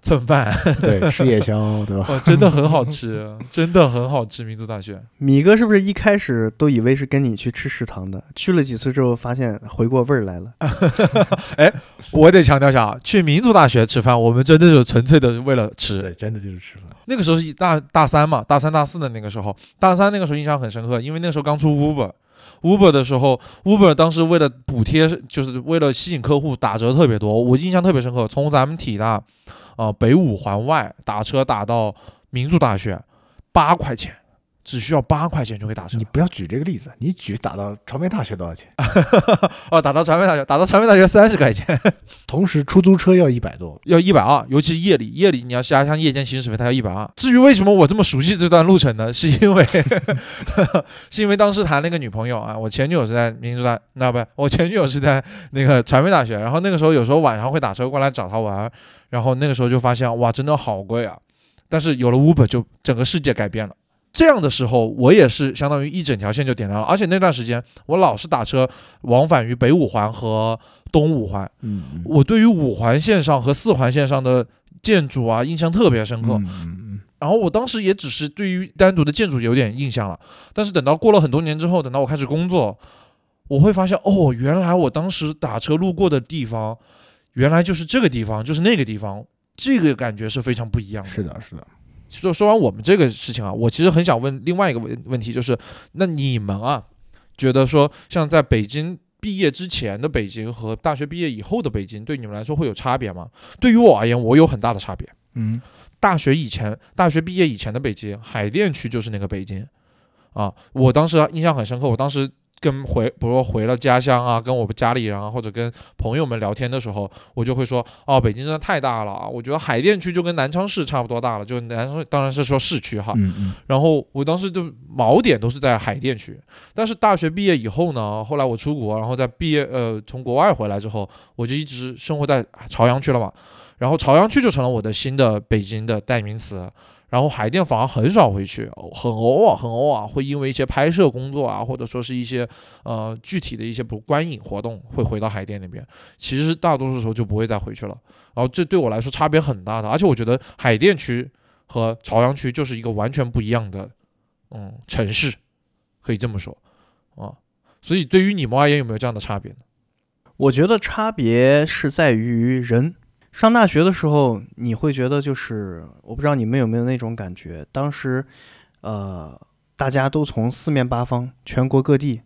蹭饭，对吃夜宵，对吧？哇，真的很好吃，真的很好吃。民族大学，米哥是不是一开始都以为是跟你去吃食堂的？去了几次之后，发现回过味儿来了。哎我得强调一下啊，去民族大学吃饭，我们真的是纯粹的为了吃。对，真的就是吃饭。那个时候是大大三嘛，大三大四的那个时候，大三那个时候印象很深刻，因为那个时候刚出 Uber。Uber 的时候，Uber 当时为了补贴，就是为了吸引客户，打折特别多。我印象特别深刻，从咱们体大，啊、北五环外打车打到民族大学，八块钱，只需要八块钱就可以打车你。不要举这个例子，你举打到传媒大学多少钱？哦，打到传媒大学，打到传媒大学三十块钱，同时出租车要一百多，要一百二，尤其是夜里，夜里你要加上夜间行驶费，它要一百二。至于为什么我这么熟悉这段路程呢？是因为是因为当时谈了一个女朋友啊，我前女友是在民族大，那不，我前女友是在那个传媒大学，然后那个时候有时候晚上会打车过来找她玩，然后那个时候就发现哇，真的好贵啊！但是有了 Uber，就整个世界改变了。这样的时候，我也是相当于一整条线就点亮了，而且那段时间我老是打车往返于北五环和东五环，嗯，我对于五环线上和四环线上的建筑啊印象特别深刻。嗯嗯然后我当时也只是对于单独的建筑有点印象了，但是等到过了很多年之后，等到我开始工作，我会发现哦，原来我当时打车路过的地方，原来就是这个地方，就是那个地方，这个感觉是非常不一样的。是的，是的，说说完我们这个事情啊，我其实很想问另外一个问问题，就是那你们啊，觉得说像在北京毕业之前的北京和大学毕业以后的北京，对你们来说会有差别吗？对于我而言，我有很大的差别。嗯大学以前，大学毕业以前的北京，海淀区就是那个北京，啊，我当时印象很深刻。我当时跟回，比如说回了家乡啊，跟我们家里人啊，或者跟朋友们聊天的时候，我就会说，哦，北京真的太大了啊！我觉得海淀区就跟南昌市差不多大了，就南昌当然是说市区哈。嗯嗯然后我当时就锚点都是在海淀区，但是大学毕业以后呢，后来我出国，然后在毕业呃从国外回来之后，我就一直生活在朝阳区了嘛，然后朝阳区就成了我的新的北京的代名词。然后海淀反而很少回去，很偶尔很偶尔会因为一些拍摄工作啊，或者说是一些呃具体的一些不观影活动会回到海淀那边，其实大多数时候就不会再回去了。然后这对我来说差别很大的，而且我觉得海淀区和朝阳区就是一个完全不一样的嗯城市，可以这么说啊。所以对于你们而言，有没有这样的差别呢？我觉得差别是在于人。上大学的时候，你会觉得就是，我不知道你们有没有那种感觉，当时，呃，大家都从四面八方、全国各地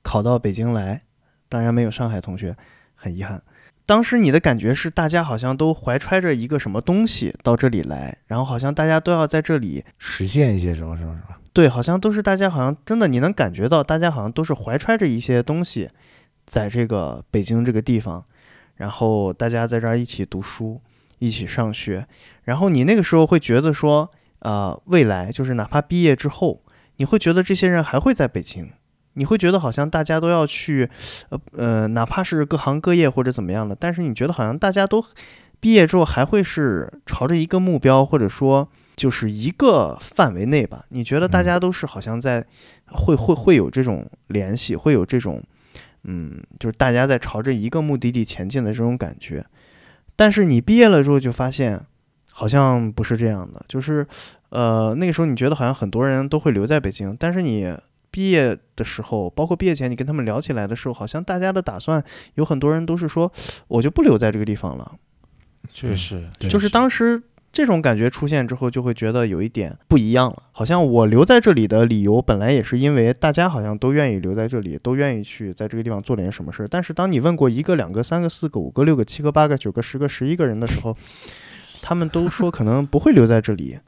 考到北京来，当然没有上海同学，很遗憾。当时你的感觉是，大家好像都怀揣着一个什么东西到这里来，然后好像大家都要在这里实现一些什么什么什么，对，好像都是大家好像真的，你能感觉到大家好像都是怀揣着一些东西，在这个北京这个地方，然后大家在这儿一起读书，一起上学，然后你那个时候会觉得说，呃，未来就是哪怕毕业之后，你会觉得这些人还会在北京，你会觉得好像大家都要去，呃呃，哪怕是各行各业或者怎么样的，但是你觉得好像大家都毕业之后还会是朝着一个目标，或者说。就是一个范围内吧，你觉得大家都是好像在会会会有这种联系，会有这种嗯，就是大家在朝着一个目的地前进的这种感觉。但是你毕业了之后就发现，好像不是这样的，就是呃那个时候你觉得好像很多人都会留在北京，但是你毕业的时候，包括毕业前你跟他们聊起来的时候，好像大家的打算有很多人都是说我就不留在这个地方了，确实，就是当时这种感觉出现之后，就会觉得有一点不一样了。好像我留在这里的理由本来也是因为大家好像都愿意留在这里，都愿意去在这个地方做点什么事儿。但是当你问过一个、两个、三个、四个、五个、六个、七个、八个、九个、十个、十一个人的时候，他们都说可能不会留在这里，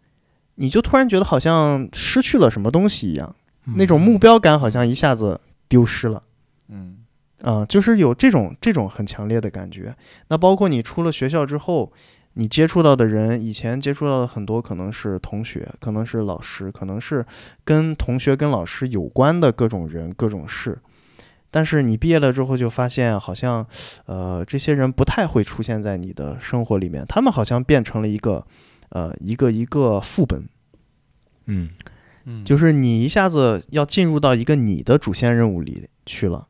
你就突然觉得好像失去了什么东西一样，那种目标感好像一下子丢失了。嗯啊、就是有这种这种很强烈的感觉。那包括你出了学校之后，你接触到的人，以前接触到的很多可能是同学，可能是老师，可能是跟同学跟老师有关的各种人、各种事。但是你毕业了之后，就发现好像，呃，这些人不太会出现在你的生活里面，他们好像变成了一个，呃，一个一个副本，嗯嗯，就是你一下子要进入到一个你的主线任务里去了，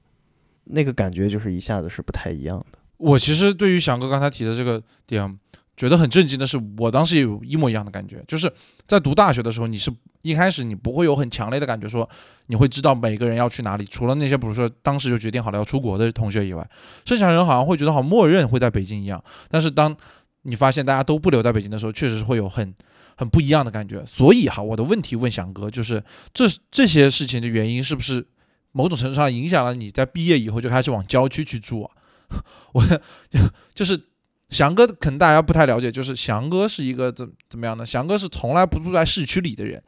那个感觉就是一下子是不太一样的。我其实对于翔哥刚才提的这个点，觉得很震惊的是，我当时也有一模一样的感觉，就是在读大学的时候，你是一开始你不会有很强烈的感觉，说你会知道每个人要去哪里，除了那些比如说当时就决定好了要出国的同学以外，剩下人好像会觉得好默认会在北京一样。但是当你发现大家都不留在北京的时候，确实是会有很很不一样的感觉。所以哈，我的问题问翔哥，就是这这些事情的原因是不是某种程度上影响了你在毕业以后就开始往郊区去住啊？我就 就是翔哥，可能大家不太了解，就是翔哥是一个怎怎么样呢？翔哥是从来不住在市区里的人，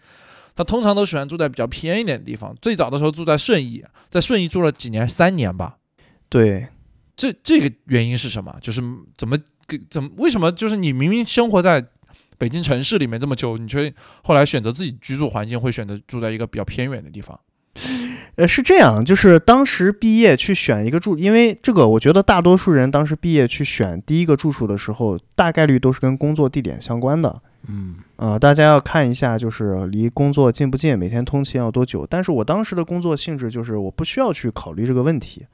他通常都喜欢住在比较偏一点的地方。最早的时候住在顺义，在顺义住了几年，三年吧。对，这这个原因是什么？就是怎么给怎么为什么就是你明明生活在北京城市里面这么久，你却后来选择自己居住环境会选择住在一个比较偏远的地方？呃，是这样，就是当时毕业去选一个住，因为这个，我觉得大多数人当时毕业去选第一个住处的时候，大概率都是跟工作地点相关的。嗯啊、大家要看一下，就是离工作近不近，每天通勤要多久。但是我当时的工作性质就是我不需要去考虑这个问题，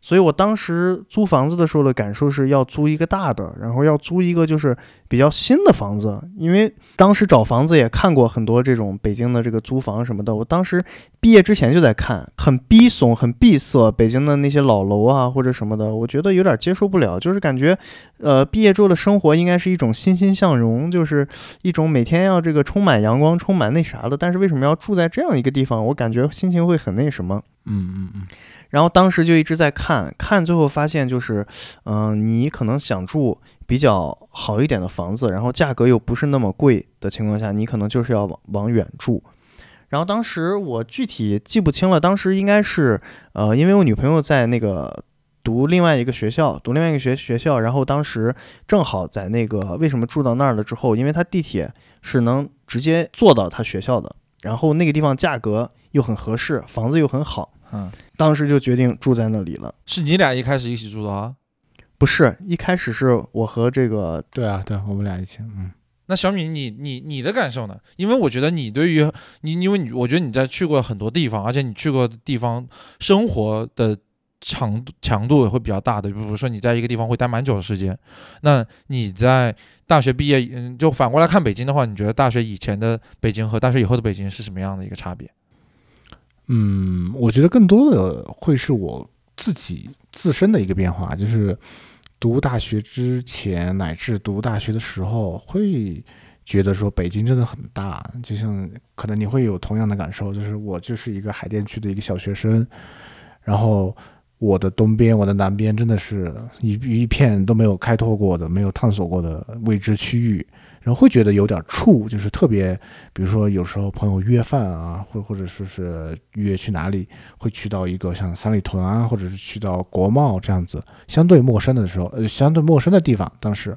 所以我当时租房子的时候的感受是要租一个大的，然后要租一个就是比较新的房子，因为当时找房子也看过很多这种北京的这个租房什么的。我当时毕业之前就在看，很逼怂、很闭塞，北京的那些老楼啊或者什么的，我觉得有点接受不了，就是感觉。呃，毕业之后的生活应该是一种欣欣向荣，就是一种每天要这个充满阳光、充满那啥的。但是为什么要住在这样一个地方？我感觉心情会很那什么。嗯嗯嗯，然后当时就一直在看，看最后发现就是，嗯、你可能想住比较好一点的房子，然后价格又不是那么贵的情况下，你可能就是要往往远住。然后当时我具体记不清了，当时应该是，呃，因为我女朋友在那个读另外一个学校，读另外一个学学校，然后当时正好在那个为什么住到那儿了之后，因为她地铁是能直接坐到她学校的，然后那个地方价格又很合适，房子又很好，嗯，当时就决定住在那里了。是你俩一开始一起住的啊？不是，一开始是我和这个对啊对啊，我们俩一起，嗯那小米你，你你的感受呢？因为我觉得你对于你，因为你我觉得你在去过很多地方，而且你去过的地方生活的强度强度也会比较大的，比如说你在一个地方会待蛮久的时间。那你在大学毕业，嗯，就反过来看北京的话，你觉得大学以前的北京和大学以后的北京是什么样的一个差别？嗯，我觉得更多的会是我自己自身的一个变化，就是读大学之前乃至读大学的时候，会觉得说北京真的很大，就像可能你会有同样的感受，就是我就是一个海淀区的一个小学生，然后我的东边、我的南边真的是一一片都没有开拓过的、没有探索过的未知区域，然后会觉得有点怵，就是特别，比如说有时候朋友约饭啊，或或者说是约去哪里，会去到一个像三里屯啊，或者是去到国贸这样子相对陌生的时候，呃，相对陌生的地方，当时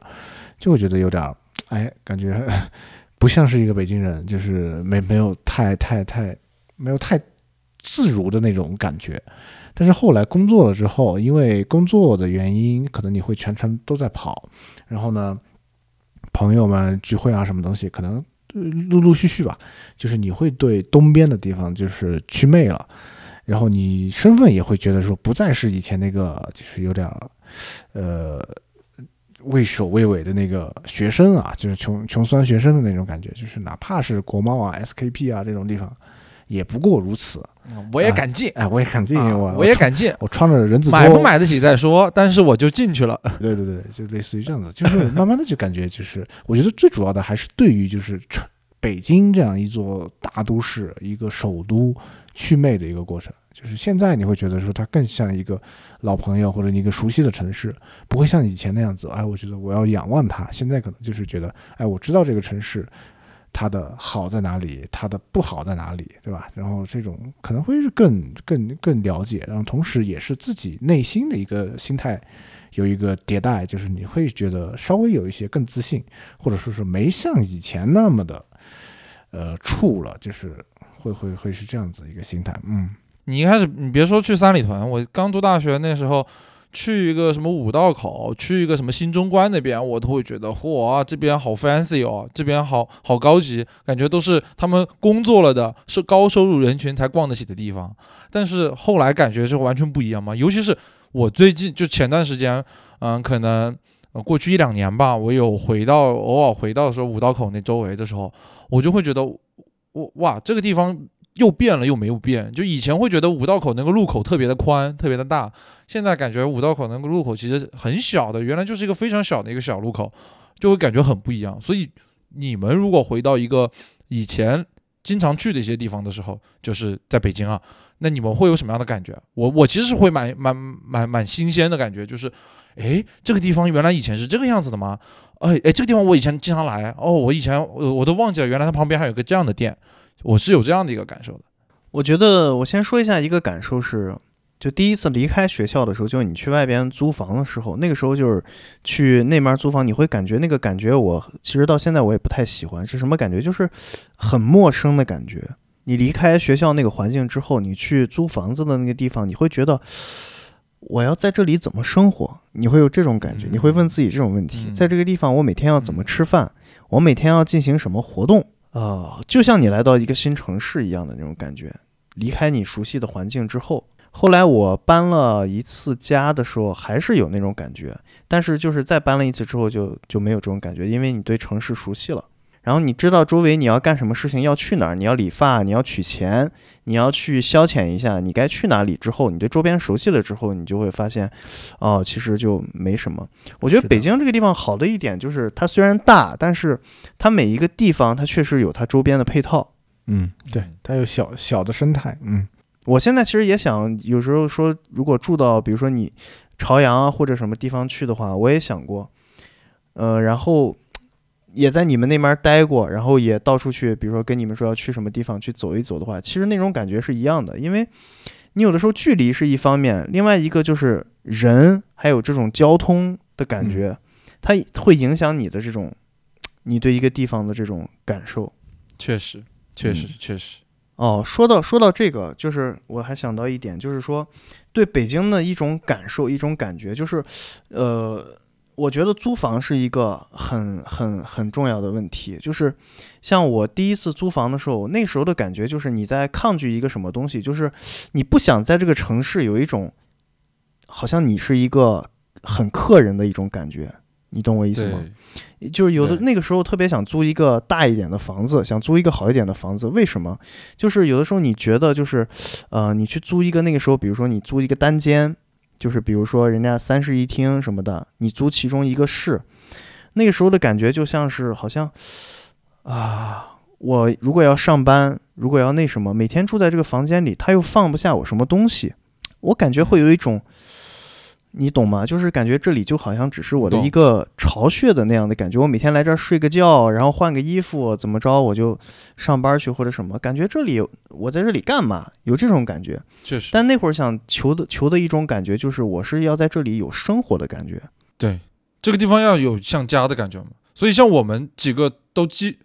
就会觉得有点儿，哎，感觉 不像是一个北京人，就是没没有太太太没有太自如的那种感觉。但是后来工作了之后，因为工作的原因，可能你会全程都在跑，然后呢，朋友们聚会啊，什么东西，可能陆陆续续吧，就是你会对东边的地方就是祛魅了，然后你身份也会觉得说不再是以前那个就是有点呃畏首畏尾的那个学生啊，就是穷穷酸学生的那种感觉，就是哪怕是国贸啊、SKP 啊这种地方，也不过如此。我也敢进，哎，我也敢进，啊我我也，敢进，我穿着人字拖，买不买得起再说，但是我就进去了。对对对，就类似于这样子，就是慢慢的就感觉就是，我觉得最主要的还是对于就是城北京这样一座大都市、一个首都祛魅的一个过程。就是现在你会觉得说它更像一个老朋友或者一个熟悉的城市，不会像以前那样子。哎，我觉得我要仰望它。现在可能就是觉得，哎，我知道这个城市它的好在哪里，它的不好在哪里，对吧？然后这种可能会是更更更了解，然后同时也是自己内心的一个心态有一个迭代，就是你会觉得稍微有一些更自信，或者说是没像以前那么的呃怵了，就是会会会是这样子一个心态，嗯你一开始，你别说去三里屯，我刚读大学那时候，去一个什么五道口，去一个什么新中关那边，我都会觉得，嚯，这边好 fancy 哦，这边好好高级，感觉都是他们工作了的，是高收入人群才逛得起的地方。但是后来感觉是完全不一样嘛，尤其是我最近就前段时间，嗯，可能呃过去一两年吧，我有回到偶尔回到说五道口那周围的时候，我就会觉得，我哇，这个地方。又变了又没有变，就以前会觉得五道口那个路口特别的宽，特别的大，现在感觉五道口那个路口其实很小的，原来就是一个非常小的一个小路口，就会感觉很不一样。所以你们如果回到一个以前经常去的一些地方的时候，就是在北京啊，那你们会有什么样的感觉？我我其实是会蛮蛮蛮蛮新鲜的感觉，就是，诶，这个地方原来以前是这个样子的吗？哎哎，这个地方我以前经常来，哦，我以前我我都忘记了，原来它旁边还有个这样的店。我是有这样的一个感受的。我觉得我先说一下一个感受是，就第一次离开学校的时候，就是你去外边租房的时候，那个时候就是去那边租房，你会感觉那个感觉，我其实到现在我也不太喜欢，是什么感觉？就是很陌生的感觉。你离开学校那个环境之后，你去租房子的那个地方，你会觉得我要在这里怎么生活？你会有这种感觉，你会问自己这种问题：嗯在这个地方，我每天要怎么吃饭？我每天要进行什么活动？啊、就像你来到一个新城市一样的那种感觉。离开你熟悉的环境之后，后来我搬了一次家的时候，还是有那种感觉，但是就是再搬了一次之后就就没有这种感觉，因为你对城市熟悉了。然后你知道周围你要干什么事情，要去哪儿，你要理发，你要取钱，你要去消遣一下，你该去哪里之后，你对周边熟悉了之后，你就会发现，哦，其实就没什么。我觉得北京这个地方好的一点就是它虽然大，但是它每一个地方它确实有它周边的配套。嗯，对嗯，它有小小的生态，嗯我现在其实也想，有时候说，如果住到比如说你朝阳啊或者什么地方去的话，我也想过，呃，然后也在你们那边待过，然后也到处去，比如说跟你们说要去什么地方去走一走的话，其实那种感觉是一样的，因为你有的时候距离是一方面，另外一个就是人还有这种交通的感觉，它会影响你的这种你对一个地方的这种感受。确实，确实嗯，确实，哦，说到说到这个，就是我还想到一点，就是说对北京的一种感受、一种感觉，就是，呃，我觉得租房是一个很很很重要的问题。就是像我第一次租房的时候，那时候的感觉就是你在抗拒一个什么东西，就是你不想在这个城市有一种好像你是一个很客人的一种感觉，你懂我意思吗？就是有的那个时候特别想租一个大一点的房子，想租一个好一点的房子。为什么？就是有的时候你觉得就是，呃，你去租一个那个时候，比如说你租一个单间，就是比如说人家三室一厅什么的，你租其中一个室，那个时候的感觉就像是好像啊，我如果要上班，如果要那什么，每天住在这个房间里，他又放不下我什么东西，我感觉会有一种。你懂吗？就是感觉这里就好像只是我的一个巢穴的那样的感觉。我每天来这儿睡个觉，然后换个衣服，怎么着我就上班去或者什么。感觉这里我在这里干嘛？有这种感觉。确实，但那会儿想求的求的一种感觉，就是我是要在这里有生活的感觉。对，这个地方要有像家的感觉嘛。所以像我们几个都几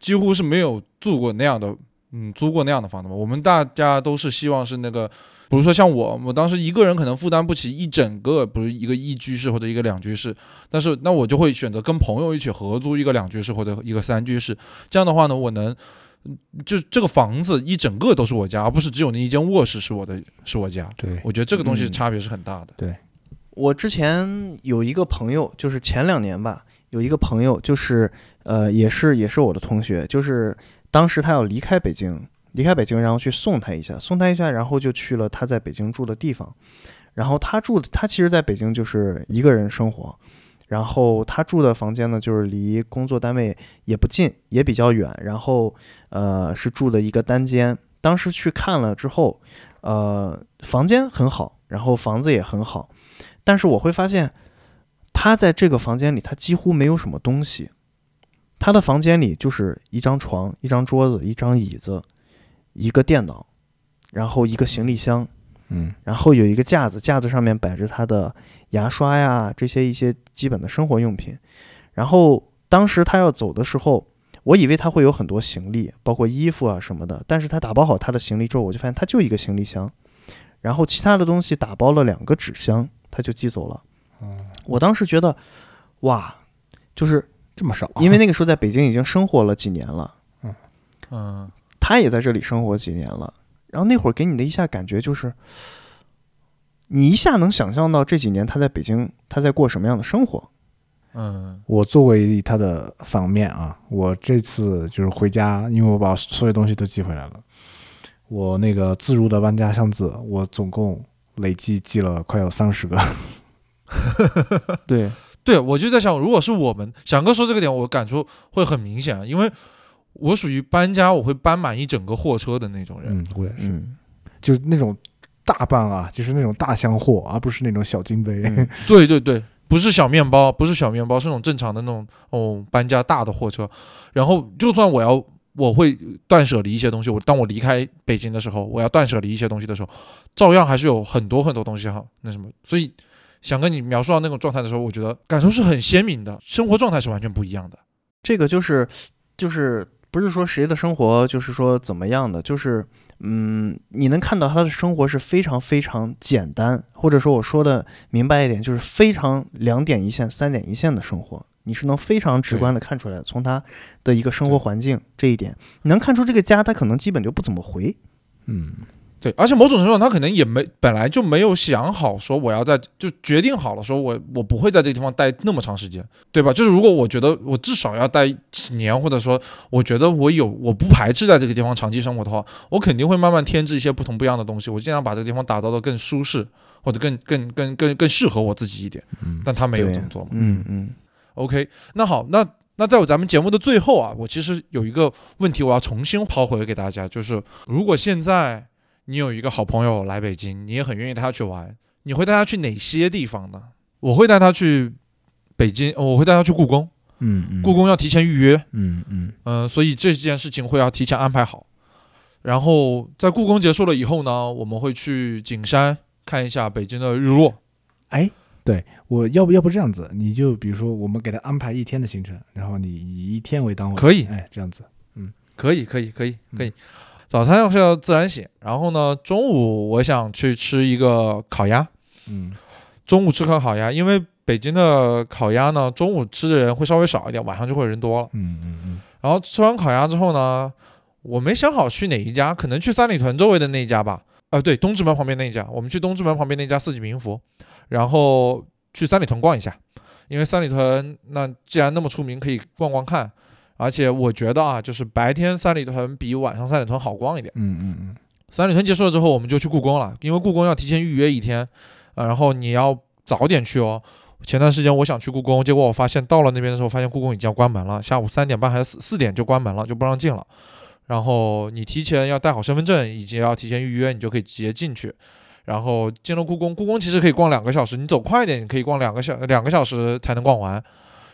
几乎是没有住过那样的，嗯，租过那样的房子嘛。我们大家都是希望是那个，比如说像我，我当时一个人可能负担不起一整个，不是一个一居室或者一个两居室，但是那我就会选择跟朋友一起合租一个两居室或者一个三居室。这样的话呢，我能。嗯就这个房子一整个都是我家，而不是只有那一间卧室是我的，是我家。对，我觉得这个东西嗯差别是很大的。对我之前有一个朋友，就是前两年吧，有一个朋友，就是呃，也是也是我的同学，就是当时他要离开北京，离开北京，然后去送他一下，送他一下，然后就去了他在北京住的地方。然后他住的，他其实在北京就是一个人生活，然后他住的房间呢，就是离工作单位也不近，也比较远，然后呃是住的一个单间。当时去看了之后，呃，房间很好，然后房子也很好，但是我会发现，他在这个房间里，他几乎没有什么东西。他的房间里就是一张床、一张桌子、一张椅子、一个电脑，然后一个行李箱，嗯然后有一个架子，架子上面摆着他的牙刷呀这些一些基本的生活用品。然后当时他要走的时候，我以为他会有很多行李，包括衣服啊什么的。但是他打包好他的行李之后，我就发现他就一个行李箱，然后其他的东西打包了两个纸箱，他就寄走了。我当时觉得，哇，就是这么少，因为那个时候在北京已经生活了几年了，嗯，他也在这里生活几年了，然后那会儿给你的一下感觉就是，你一下能想象到这几年他在北京他在过什么样的生活。嗯，我作为他的反面啊，我这次就是回家，因为我把所有东西都寄回来了。我那个自如的搬家箱子，我总共累计寄了快有三十个。对，对，我就在想，如果是我们翔哥说这个点，我感触会很明显，啊因为我属于搬家我会搬满一整个货车的那种人。嗯，我也是，嗯，就是那种大搬啊，就是那种大箱货，而不是那种小金杯。嗯对对对，不是小面包，不是小面包，是那种正常的那种哦搬家大的货车。然后就算我要我会断舍离一些东西。我当我离开北京的时候，我要断舍离一些东西的时候，照样还是有很多很多东西哈，那什么，所以想跟你描述到那种状态的时候，我觉得感受是很鲜明的，生活状态是完全不一样的。这个就是就是不是说谁的生活就是说怎么样的，就是嗯，你能看到他的生活是非常非常简单，或者说我说的明白一点，就是非常两点一线、三点一线的生活，你是能非常直观的看出来的。从他的一个生活环境这一点，你能看出这个家他可能基本就不怎么回。嗯，对，而且某种程度上，他可能也没本来就没有想好说我要在就决定好了，说我我不会在这个地方待那么长时间，对吧？就是如果我觉得我至少要待几年，或者说我觉得我有我不排斥在这个地方长期生活的话，我肯定会慢慢添置一些不同不一样的东西，我尽量把这个地方打造的更舒适，或者更更更更更适合我自己一点。嗯但他没有这么做嘛。嗯嗯 OK，那好，那那在我咱们节目的最后啊，我其实有一个问题，我要重新抛回给大家，就是如果现在你有一个好朋友来北京，你也很愿意带他去玩，你会带他去哪些地方呢？我会带他去北京，我会带他去故宫，嗯嗯，故宫要提前预约，嗯嗯嗯、所以这件事情会要提前安排好。然后在故宫结束了以后呢，我们会去景山看一下北京的日落。哎，对我要不要不这样子？你就比如说，我们给他安排一天的行程，然后你以一天为单位，可以哎，这样子，嗯可以，可以，可以，可以。嗯早餐要是要自然醒，然后呢，中午我想去吃一个烤鸭，嗯中午吃个烤鸭，因为北京的烤鸭呢，中午吃的人会稍微少一点，晚上就会人多了。嗯嗯嗯然后吃完烤鸭之后呢，我没想好去哪一家，可能去三里屯周围的那一家吧。呃，对，东直门旁边那一家，我们去东直门旁边那家四季民福，然后去三里屯逛一下，因为三里屯那既然那么出名，可以逛逛看。而且我觉得啊，就是白天三里屯比晚上三里屯好逛一点。嗯嗯嗯三里屯结束了之后，我们就去故宫了，因为故宫要提前预约一天，呃，然后你要早点去哦。前段时间我想去故宫，结果我发现到了那边的时候，发现故宫已经要关门了，下午三点半还是四四点就关门了，就不让进了。然后你提前要带好身份证，以及要提前预约，你就可以直接进去。然后进了故宫，故宫其实可以逛两个小时，你走快一点，你可以逛两个小两个小时才能逛完。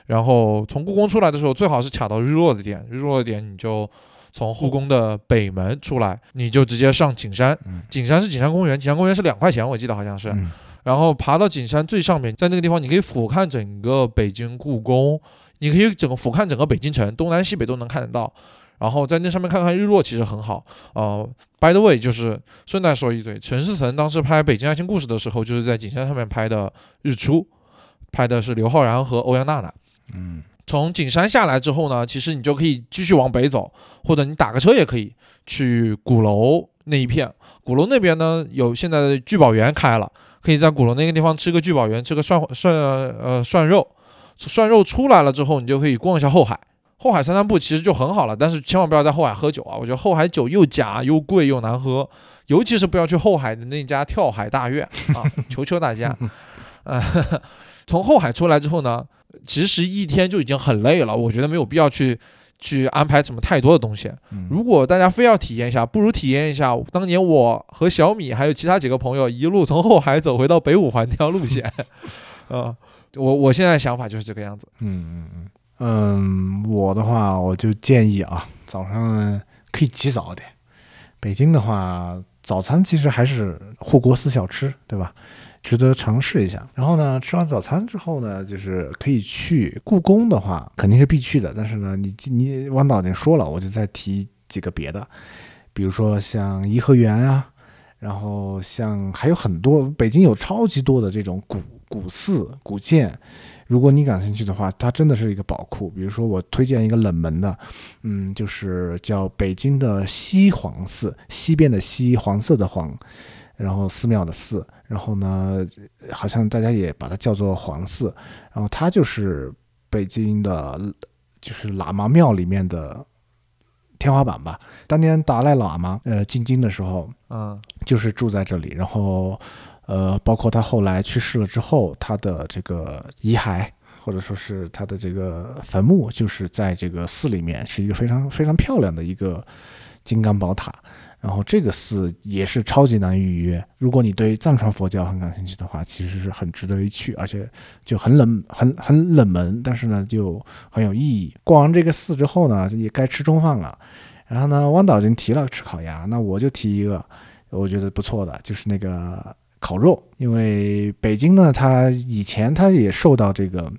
然后从故宫出来的时候，最好是卡到日落的点，日落的点你就从故宫的北门出来，你就直接上景山。嗯景山是景山公园，景山公园是两块钱，我记得好像是。嗯然后爬到景山最上面，在那个地方你可以俯瞰整个北京故宫，你可以整个俯瞰整个北京城，东南西北都能看得到。然后在那上面看看日落，其实很好。呃，by the way，就是顺带说一嘴，陈思诚当时拍《北京爱情故事》的时候，就是在景山上面拍的日出，拍的是刘昊然和欧阳娜娜。嗯从景山下来之后呢，其实你就可以继续往北走，或者你打个车也可以去鼓楼那一片。鼓楼那边呢，有现在的聚宝园开了，可以在鼓楼那个地方吃个聚宝园，吃个涮涮呃涮肉。涮肉出来了之后，你就可以逛一下后海。后海散散步其实就很好了，但是千万不要在后海喝酒啊！我觉得后海酒又假又贵又难喝，尤其是不要去后海的那家跳海大院啊！求求大家。呃，从后海出来之后呢，其实一天就已经很累了，我觉得没有必要去去安排什么太多的东西。嗯，如果大家非要体验一下，不如体验一下当年我和小米还有其他几个朋友一路从后海走回到北五环那条路线。啊、我我现在想法就是这个样子。嗯嗯嗯。嗯，我的话我就建议啊，早上可以起早点。北京的话，早餐其实还是护国寺小吃，对吧？值得尝试一下。然后呢，吃完早餐之后呢，就是可以去故宫的话，肯定是必去的。但是呢，你你王导已经说了，我就再提几个别的，比如说像颐和园啊，然后像还有很多，北京有超级多的这种古古寺、古建。如果你感兴趣的话，它真的是一个宝库。比如说，我推荐一个冷门的，嗯，就是叫北京的西黄寺，西边的西，黄色的黄，然后寺庙的寺，然后呢，好像大家也把它叫做黄寺，然后它就是北京的，就是喇嘛庙里面的天花板吧。当年达赖喇嘛呃进京的时候，嗯就是住在这里，然后呃，包括他后来去世了之后，他的这个遗骸或者说是他的这个坟墓，就是在这个寺里面，是一个非常非常漂亮的一个金刚宝塔。然后这个寺也是超级难预约。如果你对藏传佛教很感兴趣的话，其实是很值得一去，而且就很冷、很很冷门，但是呢就很有意义。逛完这个寺之后呢，也该吃中饭了。然后呢，汪导已经提了吃烤鸭，那我就提一个我觉得不错的，就是那个烤肉。因为北京呢，它以前它也受到这个。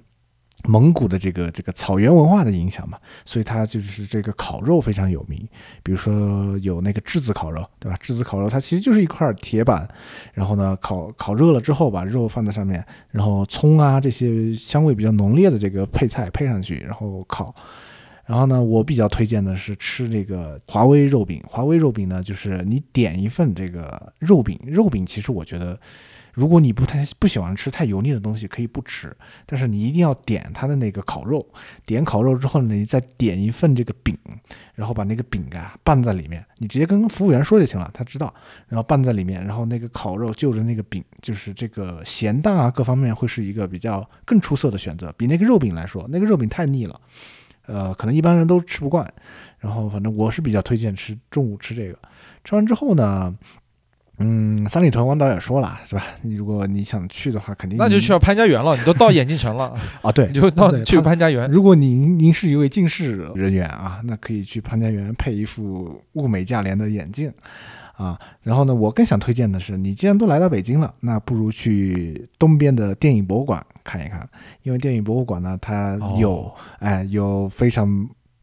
蒙古的这个这个草原文化的影响嘛，所以它就是这个烤肉非常有名。比如说有那个质子烤肉，对吧？质子烤肉它其实就是一块铁板，然后呢烤烤热了之后，把肉放在上面，然后葱啊这些香味比较浓烈的这个配菜配上去，然后烤。然后呢，我比较推荐的是吃这个华威肉饼。华威肉饼呢，就是你点一份这个肉饼，肉饼其实我觉得。如果你不太不喜欢吃太油腻的东西，可以不吃，但是你一定要点它的那个烤肉。点烤肉之后呢，你再点一份这个饼，然后把那个饼啊拌在里面。你直接跟服务员说就行了，他知道。然后拌在里面，然后那个烤肉就着那个饼，就是这个咸淡啊各方面会是一个比较更出色的选择。比那个肉饼来说，那个肉饼太腻了，呃，可能一般人都吃不惯。然后反正我是比较推荐吃中午吃这个。吃完之后呢。嗯，三里屯王导也说了，是吧？你如果你想去的话，肯定那就去到潘家园了。你都到眼镜城了 啊？对，你就到去潘家园。如果您您是一位近视人员啊，那可以去潘家园配一副物美价廉的眼镜啊。然后呢，我更想推荐的是，你既然都来到北京了，那不如去东边的电影博物馆看一看，因为电影博物馆呢，它有哎有非常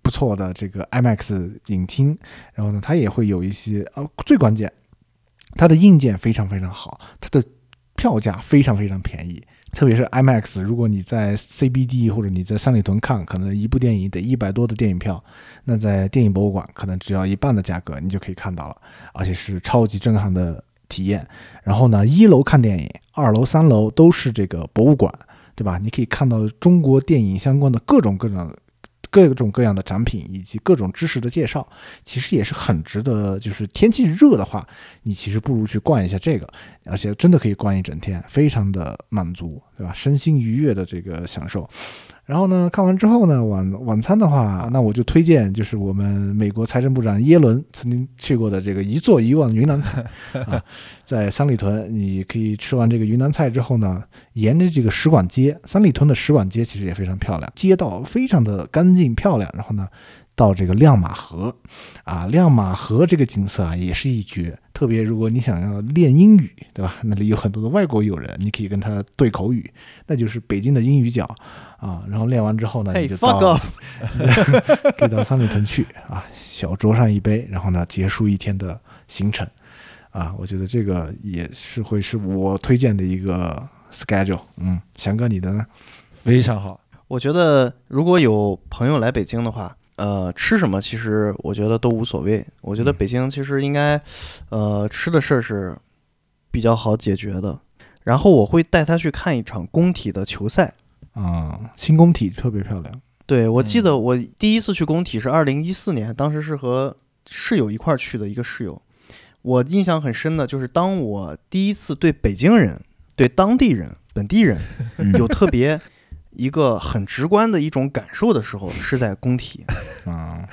不错的这个 IMAX 影厅，然后呢，它也会有一些呃，最关键。它的硬件非常非常好，它的票价非常非常便宜，特别是 IMAX，如果你在 CBD 或者你在三里屯看，可能一部电影得一百多的电影票，那在电影博物馆可能只要一半的价格，你就可以看到了，而且是超级震撼的体验。然后呢，一楼看电影，二楼、三楼都是这个博物馆，对吧？你可以看到中国电影相关的各种各种。各种各样的展品以及各种知识的介绍，其实也是很值得。就是天气热的话，你其实不如去逛一下这个，而且真的可以逛一整天，非常的满足，对吧？身心愉悦的这个享受。然后呢，看完之后呢，晚晚餐的话，那我就推荐就是我们美国财政部长耶伦曾经去过的这个一座一望云南菜 啊，在三里屯，你可以吃完这个云南菜之后呢，沿着这个使馆街，三里屯的使馆街其实也非常漂亮，街道非常的干净漂亮，然后呢。到这个亮马河，啊，亮马河这个景色啊也是一绝。特别如果你想要练英语，对吧？那里有很多的外国友人，你可以跟他对口语，那就是北京的英语角啊。然后练完之后呢，你 就到，可以到三里屯去啊，小酌上一杯，然后呢结束一天的行程啊。我觉得这个也是会是我推荐的一个 schedule。嗯，翔哥你的呢？非常好。我觉得如果有朋友来北京的话。呃，吃什么其实我觉得都无所谓。我觉得北京其实应该，呃，吃的事儿是比较好解决的。然后我会带他去看一场工体的球赛啊，新工体特别漂亮。对，我记得我第一次去工体是二零一四年，当时是和室友一块儿去的一个室友。我印象很深的就是，当我第一次对北京人、对当地人、本地人 有特别。一个很直观的一种感受的时候，是在工体 啊。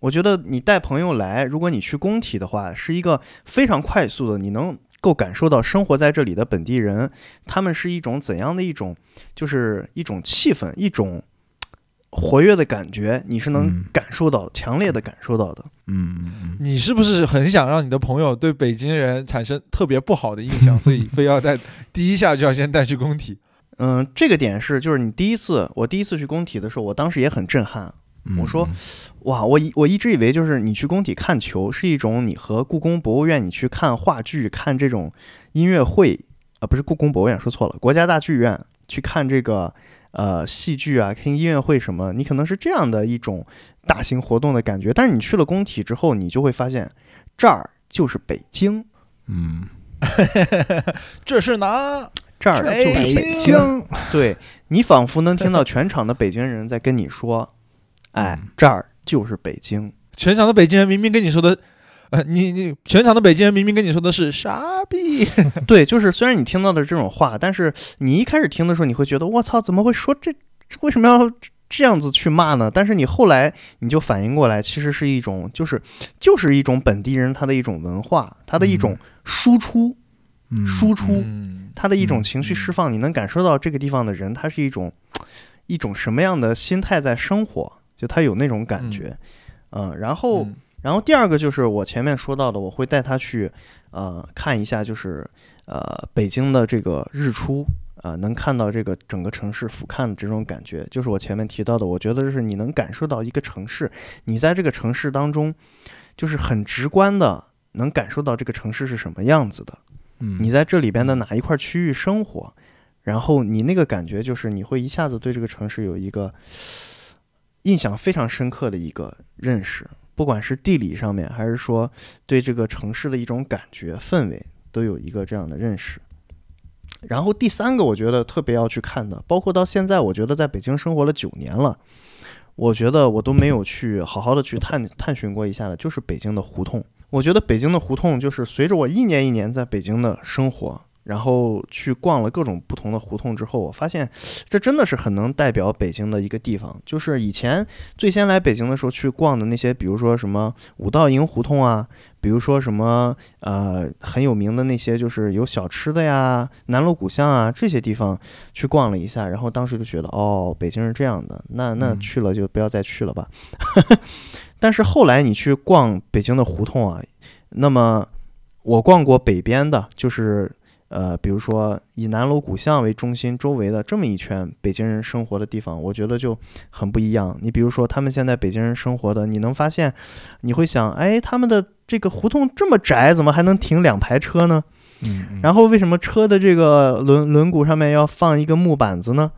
我觉得你带朋友来，如果你去工体的话，是一个非常快速的，你能够感受到生活在这里的本地人，他们是一种怎样的一种，就是一种气氛，一种活跃的感觉，你是能感受到，强烈的感受到的。嗯，你是不是很想让你的朋友对北京人产生特别不好的印象，所以非要带 第一下就要先带去工体？嗯，这个点是，就是你第一次，我第一次去工体的时候，我当时也很震撼。我说，哇，我一我一直以为就是你去工体看球是一种你和故宫博物院你去看话剧、看这种音乐会啊，不是故宫博物院说错了，国家大剧院去看这个呃戏剧啊、听音乐会什么，你可能是这样的一种大型活动的感觉。但是你去了工体之后，你就会发现这儿就是北京。嗯，这是哪？这儿就是北京，对你仿佛能听到全场的北京人在跟你说：“哎，这儿就是北京。”全场的北京人明明跟你说的，呃，你你全场的北京人明明跟你说的是傻逼。对，就是虽然你听到的这种话，但是你一开始听的时候，你会觉得我操，怎么会说这？为什么要这样子去骂呢？但是你后来你就反应过来，其实是一种就是就是一种本地人他的一种文化，他的一种输出，嗯输出嗯他的一种嗯情绪释放。你能感受到这个地方的人，他是一种一种什么样的心态在生活，就他有那种感觉。嗯，然后。嗯然后第二个就是我前面说到的，我会带他去，呃，看一下就是呃北京的这个日出，啊、能看到这个整个城市俯瞰的这种感觉，就是我前面提到的，我觉得就是你能感受到一个城市，你在这个城市当中，就是很直观的能感受到这个城市是什么样子的，嗯你在这里边的哪一块区域生活，然后你那个感觉就是你会一下子对这个城市有一个印象非常深刻的一个认识，不管是地理上面，还是说对这个城市的一种感觉氛围，都有一个这样的认识。然后第三个，我觉得特别要去看的，包括到现在，我觉得在北京生活了九年了，我觉得我都没有去好好的去探探寻过一下的，就是北京的胡同。我觉得北京的胡同，就是随着我一年一年在北京的生活，然后去逛了各种不同的胡同之后，我发现这真的是很能代表北京的一个地方。就是以前最先来北京的时候去逛的那些，比如说什么五道营胡同啊，比如说什么呃很有名的那些，就是有小吃的呀，南锣鼓巷啊这些地方去逛了一下，然后当时就觉得哦，北京是这样的，那那嗯去了就不要再去了吧。但是后来你去逛北京的胡同啊，那么我逛过北边的，就是呃，比如说以南锣鼓巷为中心周围的这么一圈北京人生活的地方，我觉得就很不一样。你比如说他们现在北京人生活的，你能发现，你会想，哎，他们的这个胡同这么窄，怎么还能停两排车呢？嗯，嗯然后为什么车的这个轮轮毂上面要放一个木板子呢？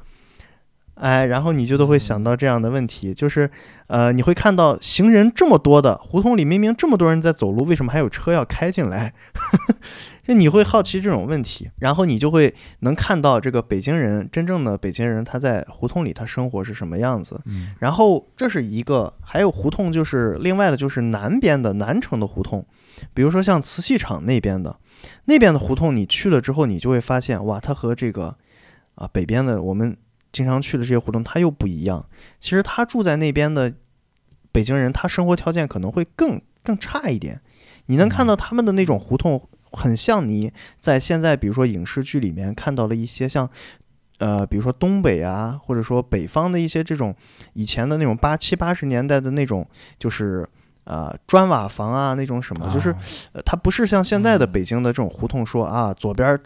哎，然后你就都会想到这样的问题，就是，呃，你会看到行人这么多的胡同里，明明这么多人在走路，为什么还有车要开进来？就你会好奇这种问题，然后你就会能看到这个北京人真正的北京人他在胡同里他生活是什么样子。嗯然后这是一个，还有胡同就是另外的，就是南边的南城的胡同，比如说像瓷器厂那边的，那边的胡同你去了之后，你就会发现，哇，它和这个啊北边的我们经常去的这些胡同它又不一样。其实他住在那边的北京人，他生活条件可能会更更差一点。你能看到他们的那种胡同，很像你在现在比如说影视剧里面看到了一些像。呃，比如说东北啊，或者说北方的一些这种以前的那种八七八十年代的那种，就是呃砖瓦房啊那种什么，就是它不是像现在的北京的这种胡同说啊，左边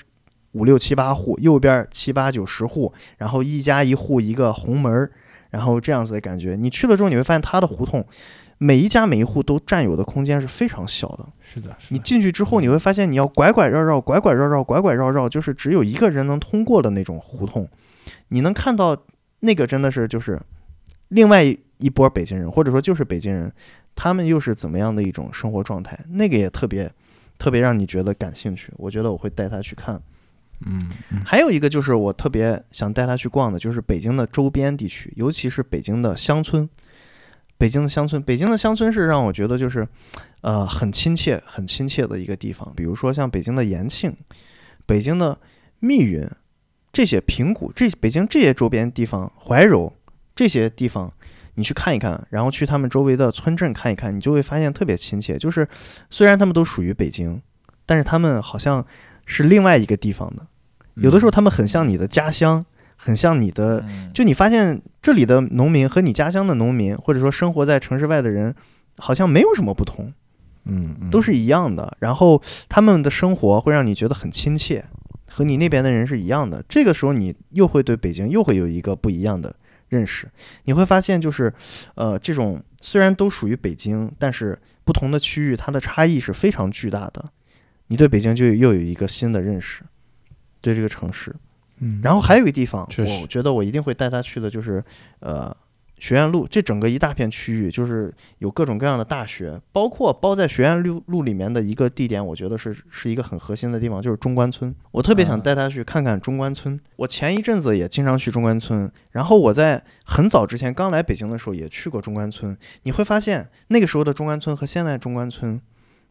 五六七八户，右边七八九十户，然后一家一户一个红门儿，然后这样子的感觉。你去了之后，你会发现它的胡同每一家每一户都占有的空间是非常小的。是的，是你进去之后，你会发现你要拐拐绕绕、拐拐绕绕、拐拐绕绕，就是只有一个人能通过的那种胡同。你能看到那个真的是就是另外一波北京人，或者说就是北京人，他们又是怎么样的一种生活状态？那个也特别特别让你觉得感兴趣。我觉得我会带他去看。嗯嗯还有一个就是我特别想带他去逛的，就是北京的周边地区，尤其是北京的乡村。北京的乡村，北京的乡村是让我觉得就是，呃，很亲切、很亲切的一个地方。比如说像北京的延庆、北京的密云这些平谷，这北京这些周边地方，怀柔这些地方，你去看一看，然后去他们周围的村镇看一看，你就会发现特别亲切。就是虽然他们都属于北京，但是他们好像是另外一个地方的。有的时候他们很像你的家乡，很像你的，嗯就你发现这里的农民和你家乡的农民，或者说生活在城市外的人，好像没有什么不同，嗯嗯都是一样的。然后他们的生活会让你觉得很亲切，和你那边的人是一样的。这个时候你又会对北京又会有一个不一样的认识。你会发现，就是呃，这种虽然都属于北京，但是不同的区域它的差异是非常巨大的。你对北京就又有一个新的认识，对这个城市。嗯，然后还有一个地方，我觉得我一定会带他去的，就是呃学院路这整个一大片区域，就是有各种各样的大学，包括包在学院路路里面的一个地点，我觉得是是一个很核心的地方，就是中关村。我特别想啊带他去看看中关村。我前一阵子也经常去中关村，然后我在很早之前刚来北京的时候也去过中关村。你会发现那个时候的中关村和现在中关村，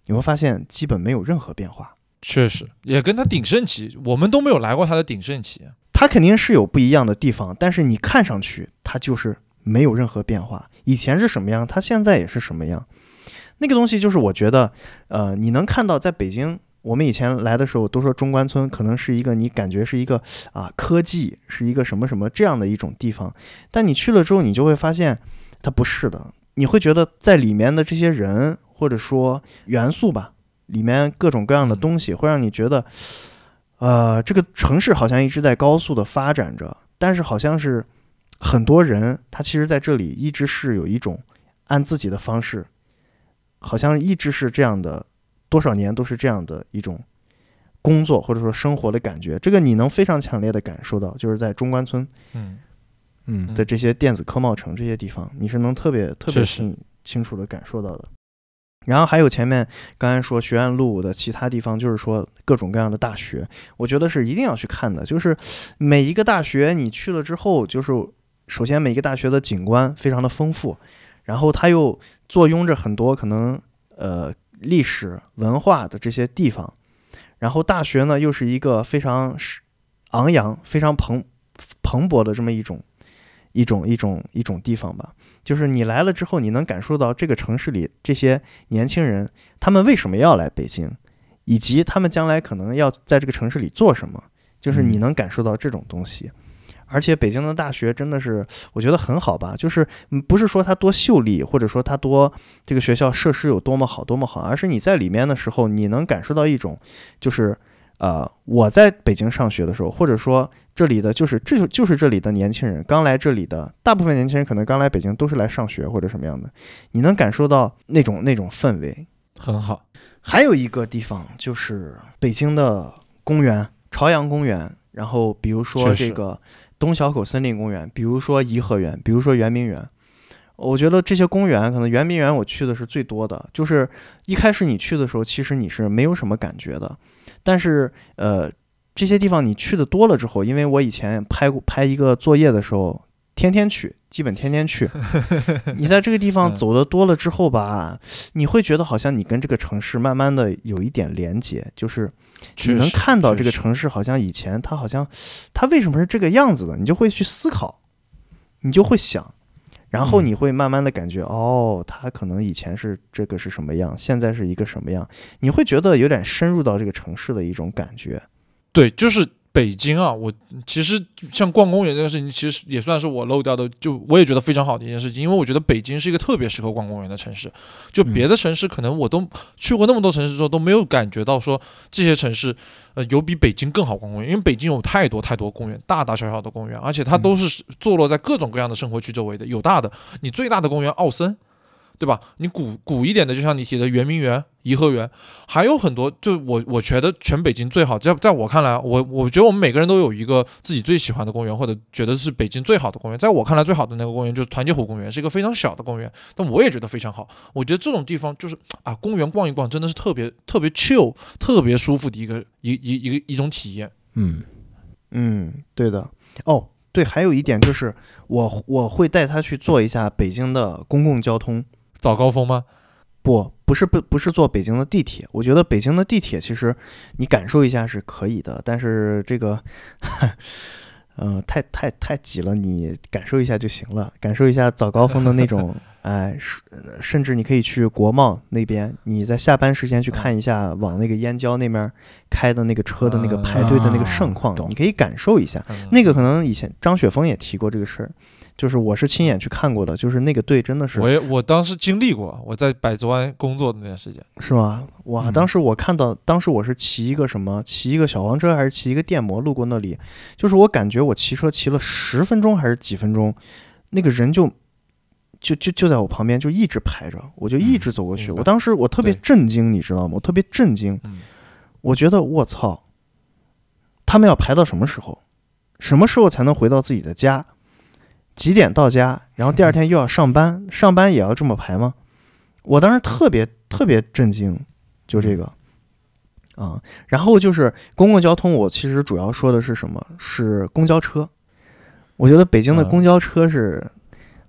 你会发现基本没有任何变化。确实也跟他鼎盛期，我们都没有来过他的鼎盛期。它肯定是有不一样的地方，但是你看上去它就是没有任何变化。以前是什么样，它现在也是什么样。那个东西就是我觉得，呃，你能看到在北京，我们以前来的时候都说中关村可能是一个你感觉是一个啊科技是一个什么什么这样的一种地方，但你去了之后，你就会发现它不是的。你会觉得在里面的这些人或者说元素吧，里面各种各样的东西会让你觉得，呃，这个城市好像一直在高速的发展着，但是好像是很多人他其实在这里一直是有一种按自己的方式。好像一直是这样的，多少年都是这样的一种工作或者说生活的感觉。这个你能非常强烈的感受到，就是在中关村嗯嗯的这些电子科贸城这些地方，你是能特别特别清清楚的感受到的。然后还有前面刚才说学院路的其他地方，就是说各种各样的大学，我觉得是一定要去看的。就是每一个大学你去了之后，就是首先每一个大学的景观非常的丰富，然后它又坐拥着很多可能呃历史文化的这些地方，然后大学呢又是一个非常昂扬、非常蓬蓬勃的这么一种一种一种一种地方吧。就是你来了之后，你能感受到这个城市里这些年轻人他们为什么要来北京，以及他们将来可能要在这个城市里做什么，就是你嗯能感受到这种东西。而且北京的大学真的是，我觉得很好吧，就是嗯不是说它多秀丽，或者说它多这个学校设施有多么好多么好，而是你在里面的时候，你能感受到一种，就是呃，我在北京上学的时候，或者说这里的就是这就就是这里的年轻人刚来这里的，大部分年轻人可能刚来北京都是来上学或者什么样的，你能感受到那种那种氛围。很好。还有一个地方就是北京的公园，朝阳公园，然后比如说这个东小口森林公园，比如说颐和园，比如说圆明园。我觉得这些公园，可能圆明园我去的是最多的。就是一开始你去的时候，其实你是没有什么感觉的，但是呃，这些地方你去的多了之后，因为我以前拍过拍一个作业的时候，天天去，基本天天去。你在这个地方嗯。走的多了之后吧，你会觉得好像你跟这个城市慢慢的有一点连接，就是你能看到这个城市好像以前它好像它为什么是这个样子的，你就会去思考，你就会想，然后嗯你会慢慢的感觉，哦，他可能以前是这个是什么样，现在是一个什么样，你会觉得有点深入到这个城市的一种感觉。对，就是北京啊，我其实像逛公园这个事情，其实也算是我漏掉的，就我也觉得非常好的一件事情，因为我觉得北京是一个特别适合逛公园的城市。就别的城市可能我都去过那么多城市之后都没有感觉到说这些城市呃有比北京更好逛公园，因为北京有太多太多公园，大大小小的公园，而且它都是坐落在各种各样的生活区周围的，有大的，你最大的公园奥森。对吧？你古古一点的，就像你提的圆明园、颐和园，还有很多。就我我觉得全北京最好，在在我看来，我我觉得我们每个人都有一个自己最喜欢的公园，或者觉得是北京最好的公园。在我看来，最好的那个公园就是团结湖公园，是一个非常小的公园，但我也觉得非常好。我觉得这种地方就是啊，公园逛一逛真的是特别特别 chill、特别舒服的一个一一一个一种体验。嗯嗯，对的。哦，对，还有一点就是我我会带他去做一下北京的公共交通。早高峰吗？不，不是不不是坐北京的地铁。我觉得北京的地铁其实你感受一下是可以的，但是这个，嗯、太太太挤了，你感受一下就行了，感受一下早高峰的那种，哎，是甚至你可以去国贸那边，你在下班时间去看一下往那个燕郊那边开的那个车的那个排队的那个盛况，你可以感受一下。嗯那个可能以前张雪峰也提过这个事儿，就是我是亲眼去看过的，就是那个队真的是我也我当时经历过，我在百子湾工作的那段时间。是吗？哇！嗯当时我看到，当时我是骑一个什么，骑一个小黄车还是骑一个电摩路过那里，就是我感觉我骑车骑了十分钟还是几分钟，那个人就就就就在我旁边，就一直排着，我就一直走过去。嗯我当时我特别震惊，你知道吗？我特别震惊，嗯，我觉得我操，他们要排到什么时候？什么时候才能回到自己的家？几点到家？然后第二天又要上班，上班也要这么排吗？我当时特别特别震惊，就这个啊。然后就是公共交通，我其实主要说的是什么？是公交车。我觉得北京的嗯公交车是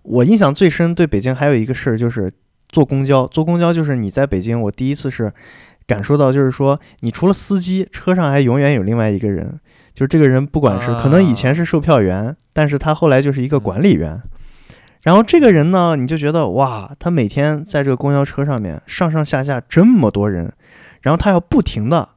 我印象最深。对北京还有一个事儿就是坐公交，坐公交就是你在北京，我第一次是感受到，就是说你除了司机，车上还永远有另外一个人，就是这个人不管是可能以前是售票员，但是他后来就是一个管理员。然后这个人呢，你就觉得哇，他每天在这个公交车上面上上下下这么多人，然后他要不停的，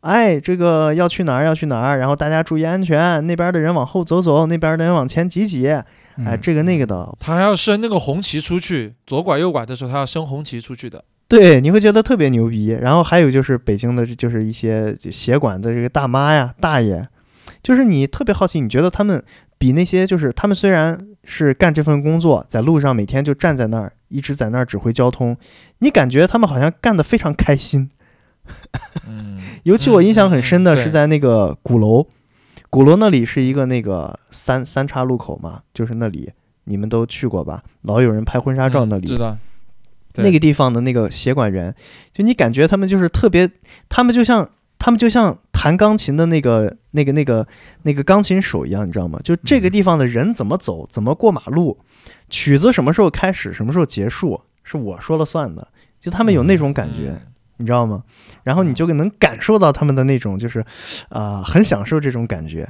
哎，这个要去哪儿要去哪儿，然后大家注意安全，那边的人往后走走，那边的人往前挤挤，哎，嗯这个那个的，他还要升那个红旗出去，左拐右拐的时候他要升红旗出去的。对，你会觉得特别牛逼。然后还有就是北京的，就是一些协管的这个大妈呀、大爷，就是你特别好奇，你觉得他们比那些就是他们虽然是干这份工作，在路上每天就站在那儿，一直在那儿指挥交通，你感觉他们好像干得非常开心。嗯，尤其我印象很深的是在那个鼓楼，鼓楼那里是一个那个三三岔路口嘛，就是那里你们都去过吧？老有人拍婚纱照那里，嗯知道。那个地方的那个协管员，就你感觉他们就是特别，他们就像他们就像弹钢琴的那个那个那个那个钢琴手一样，你知道吗？就这个地方的人怎么走，怎么过马路，曲子什么时候开始，什么时候结束，是我说了算的。就他们有那种感觉，嗯你知道吗？然后你就能感受到他们的那种，就是啊、很享受这种感觉。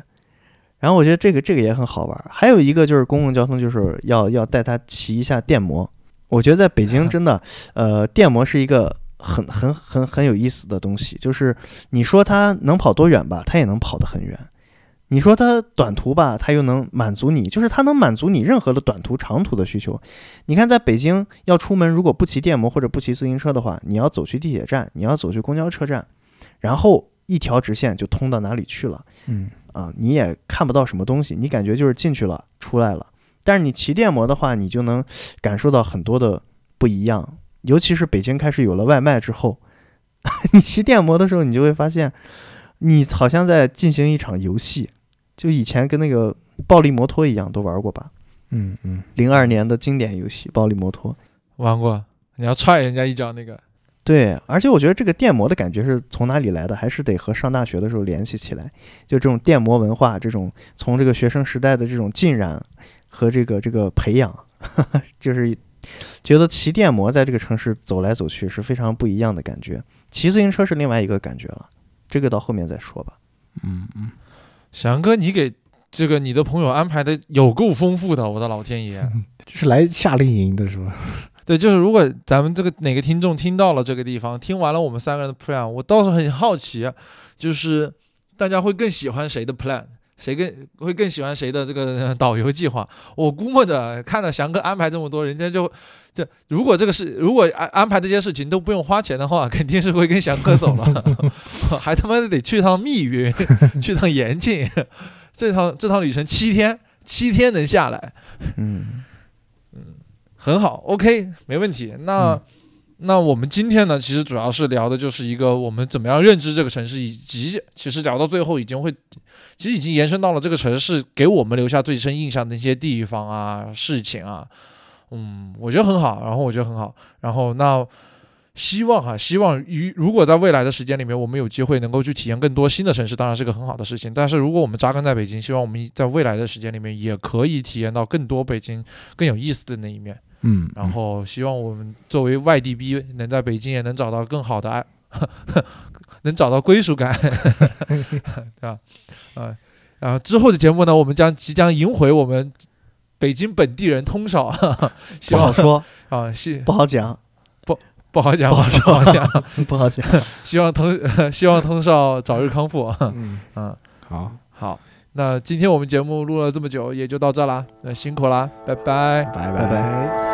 然后我觉得这个这个也很好玩。还有一个就是公共交通，就是要要带他骑一下电摩。我觉得在北京 真的，呃，电摩是一个很很很很有意思的东西。就是你说它能跑多远吧，它也能跑得很远；你说它短途吧，它又能满足你，就是它能满足你任何的短途、长途的需求。你看，在北京要出门，如果不骑电摩或者不骑自行车的话，你要走去地铁站，你要走去公交车站，然后一条直线就通到哪里去了。嗯啊，你也看不到什么东西，你感觉就是进去了，出来了。但是你骑电摩的话，你就能感受到很多的不一样，尤其是北京开始有了外卖之后，你骑电摩的时候，你就会发现，你好像在进行一场游戏，就以前跟那个暴力摩托一样，都玩过吧？嗯嗯，零二年的经典游戏《暴力摩托》。玩过，你要踹人家一脚那个。对，而且我觉得这个电摩的感觉是从哪里来的，还是得和上大学的时候联系起来。就这种电摩文化，这种从这个学生时代的这种浸染和这个这个培养，就是觉得骑电摩在这个城市走来走去是非常不一样的感觉。骑自行车是另外一个感觉了，这个到后面再说吧。嗯嗯，翔哥，你给这个你的朋友安排的有够丰富的，我的老天爷！这 是来夏令营的是吧？对，就是如果咱们这个哪个听众听到了这个地方，听完了我们三个人的 plan，我倒是很好奇，就是大家会更喜欢谁的 plan，谁更会更喜欢谁的这个呃导游计划？我估摸着看到翔哥安排这么多，人家就这如果这个事如果安安排这些事情都不用花钱的话，肯定是会跟翔哥走了，还他妈的得去趟密云，去趟延庆，这趟这趟旅程七天，七天能下来。嗯很好，OK，没问题。那、嗯那我们今天呢，其实主要是聊的就是一个我们怎么样认知这个城市，以及其实聊到最后已经会，其实已经延伸到了这个城市给我们留下最深印象的一些地方啊、事情啊。嗯，我觉得很好，然后我觉得很好，然后那希望哈，希望于如果在未来的时间里面，我们有机会能够去体验更多新的城市，当然是个很好的事情。但是如果我们扎根在北京，希望我们在未来的时间里面也可以体验到更多北京更有意思的那一面。嗯，然后希望我们作为外地逼，能在北京也能找到更好的爱，能找到归属感，对吧？啊，然后之后的节目呢，我们将即将迎回我们北京本地人通少，希望不好说，啊，希不好讲，不不好讲，不好不好讲，不好讲。希望通希望通少早日康复，嗯，嗯，好，好。那今天我们节目录了这么久，也就到这啦，那辛苦啦，拜。拜。拜。拜拜。